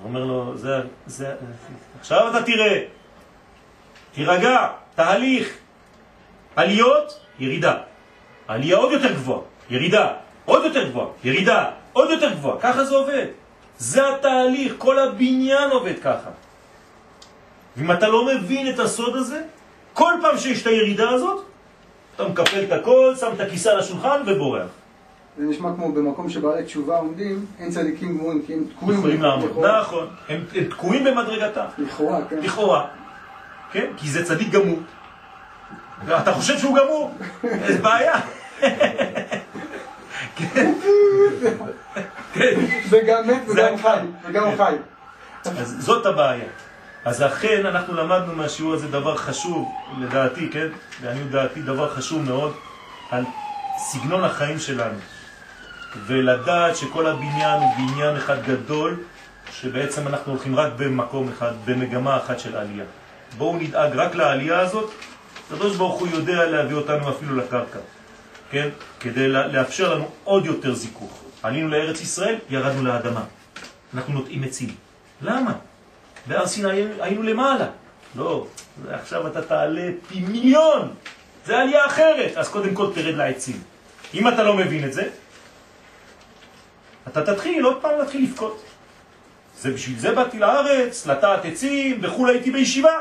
אומר לו, זה, זה, עכשיו אתה תראה, תירגע, תהליך, עליות, ירידה. עלייה עוד יותר גבוהה, ירידה, עוד יותר גבוהה, ירידה, עוד יותר גבוהה. ככה זה עובד. זה התהליך, כל הבניין עובד ככה. ואם אתה לא מבין את הסוד הזה, כל פעם שיש את הירידה הזאת, אתה מקפל את הכל, שם את הכיסא על השולחן ובורח. זה נשמע כמו במקום שבעלי תשובה עומדים, אין צדיקים גמורים, כי הם תקועים. יכולים לעמוד, נכון. הם, תקועים במדרגתם. לכאורה, כן. לכאורה. כן? כי זה צדיק גמור. אתה חושב שהוא גמור? איזה בעיה. כן. וגם מת וגם חי. וגם חי. אז זאת הבעיה. אז אכן אנחנו למדנו מהשיעור הזה דבר חשוב, לדעתי, כן? לעניות דעתי, דבר חשוב מאוד על סגנון החיים שלנו. ולדעת שכל הבניין הוא בניין אחד גדול, שבעצם אנחנו הולכים רק במקום אחד, במגמה אחת של עלייה. בואו נדאג רק לעלייה הזאת, הקדוש ברוך הוא יודע להביא אותנו אפילו לקרקע, כן? כדי לאפשר לנו עוד יותר זיכוך. עלינו לארץ ישראל, ירדנו לאדמה. אנחנו נוטעים עצים. למה? בהר סיני היינו למעלה. לא, עכשיו אתה תעלה פי מיליון. זה עלייה אחרת. אז קודם כל תרד לעצים. אם אתה לא מבין את זה, אתה תתחיל עוד פעם להתחיל לבכות. זה בשביל זה באתי לארץ, לטעת עצים, בחו"ל הייתי בישיבה.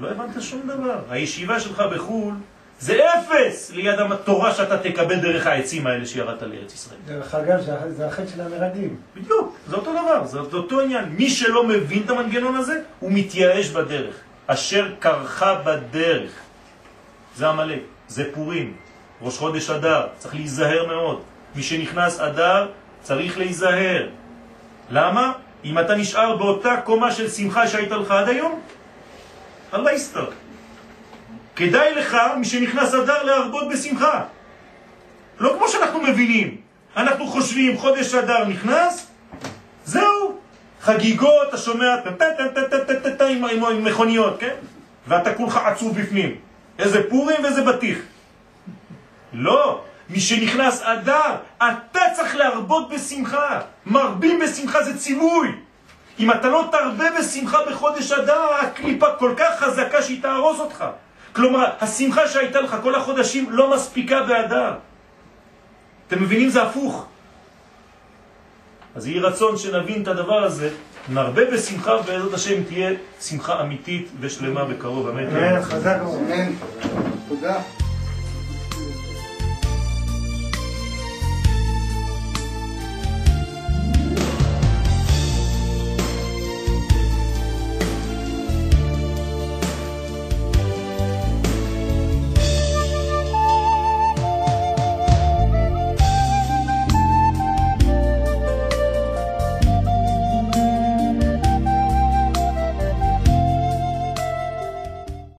לא הבנת שום דבר. הישיבה שלך בחו"ל זה אפס ליד התורה שאתה תקבל דרך העצים האלה שירדת לארץ ישראל. דרך אגב, זה החטא של המרגלים. בדיוק, זה אותו דבר, זה אותו עניין. מי שלא מבין את המנגנון הזה, הוא מתייאש בדרך. אשר קרחה בדרך. זה המלא, זה פורים, ראש חודש אדר, צריך להיזהר מאוד. מי שנכנס אדר צריך להיזהר. למה? אם אתה נשאר באותה קומה של שמחה שהיית לך עד היום, אללה יסתר. כדאי לך, מי שנכנס אדר, להרבות בשמחה. לא כמו שאנחנו מבינים. אנחנו חושבים, חודש אדר נכנס, זהו. חגיגות, אתה שומע עם מכוניות, כן? ואתה כולך עצוב בפנים. איזה פורים ואיזה בטיח. לא, מי שנכנס אדר, אתה צריך להרבות בשמחה. מרבים בשמחה זה ציווי. אם אתה לא תרבה בשמחה בחודש אדר, הקליפה כל כך חזקה שהיא תהרוס אותך. כלומר, השמחה שהייתה לך כל החודשים לא מספיקה באדר. אתם מבינים? זה הפוך. אז יהי רצון שנבין את הדבר הזה, נרבה בשמחה, ובעזרת השם תהיה שמחה אמיתית ושלמה בקרוב. אמן. חזק. אמן. תודה.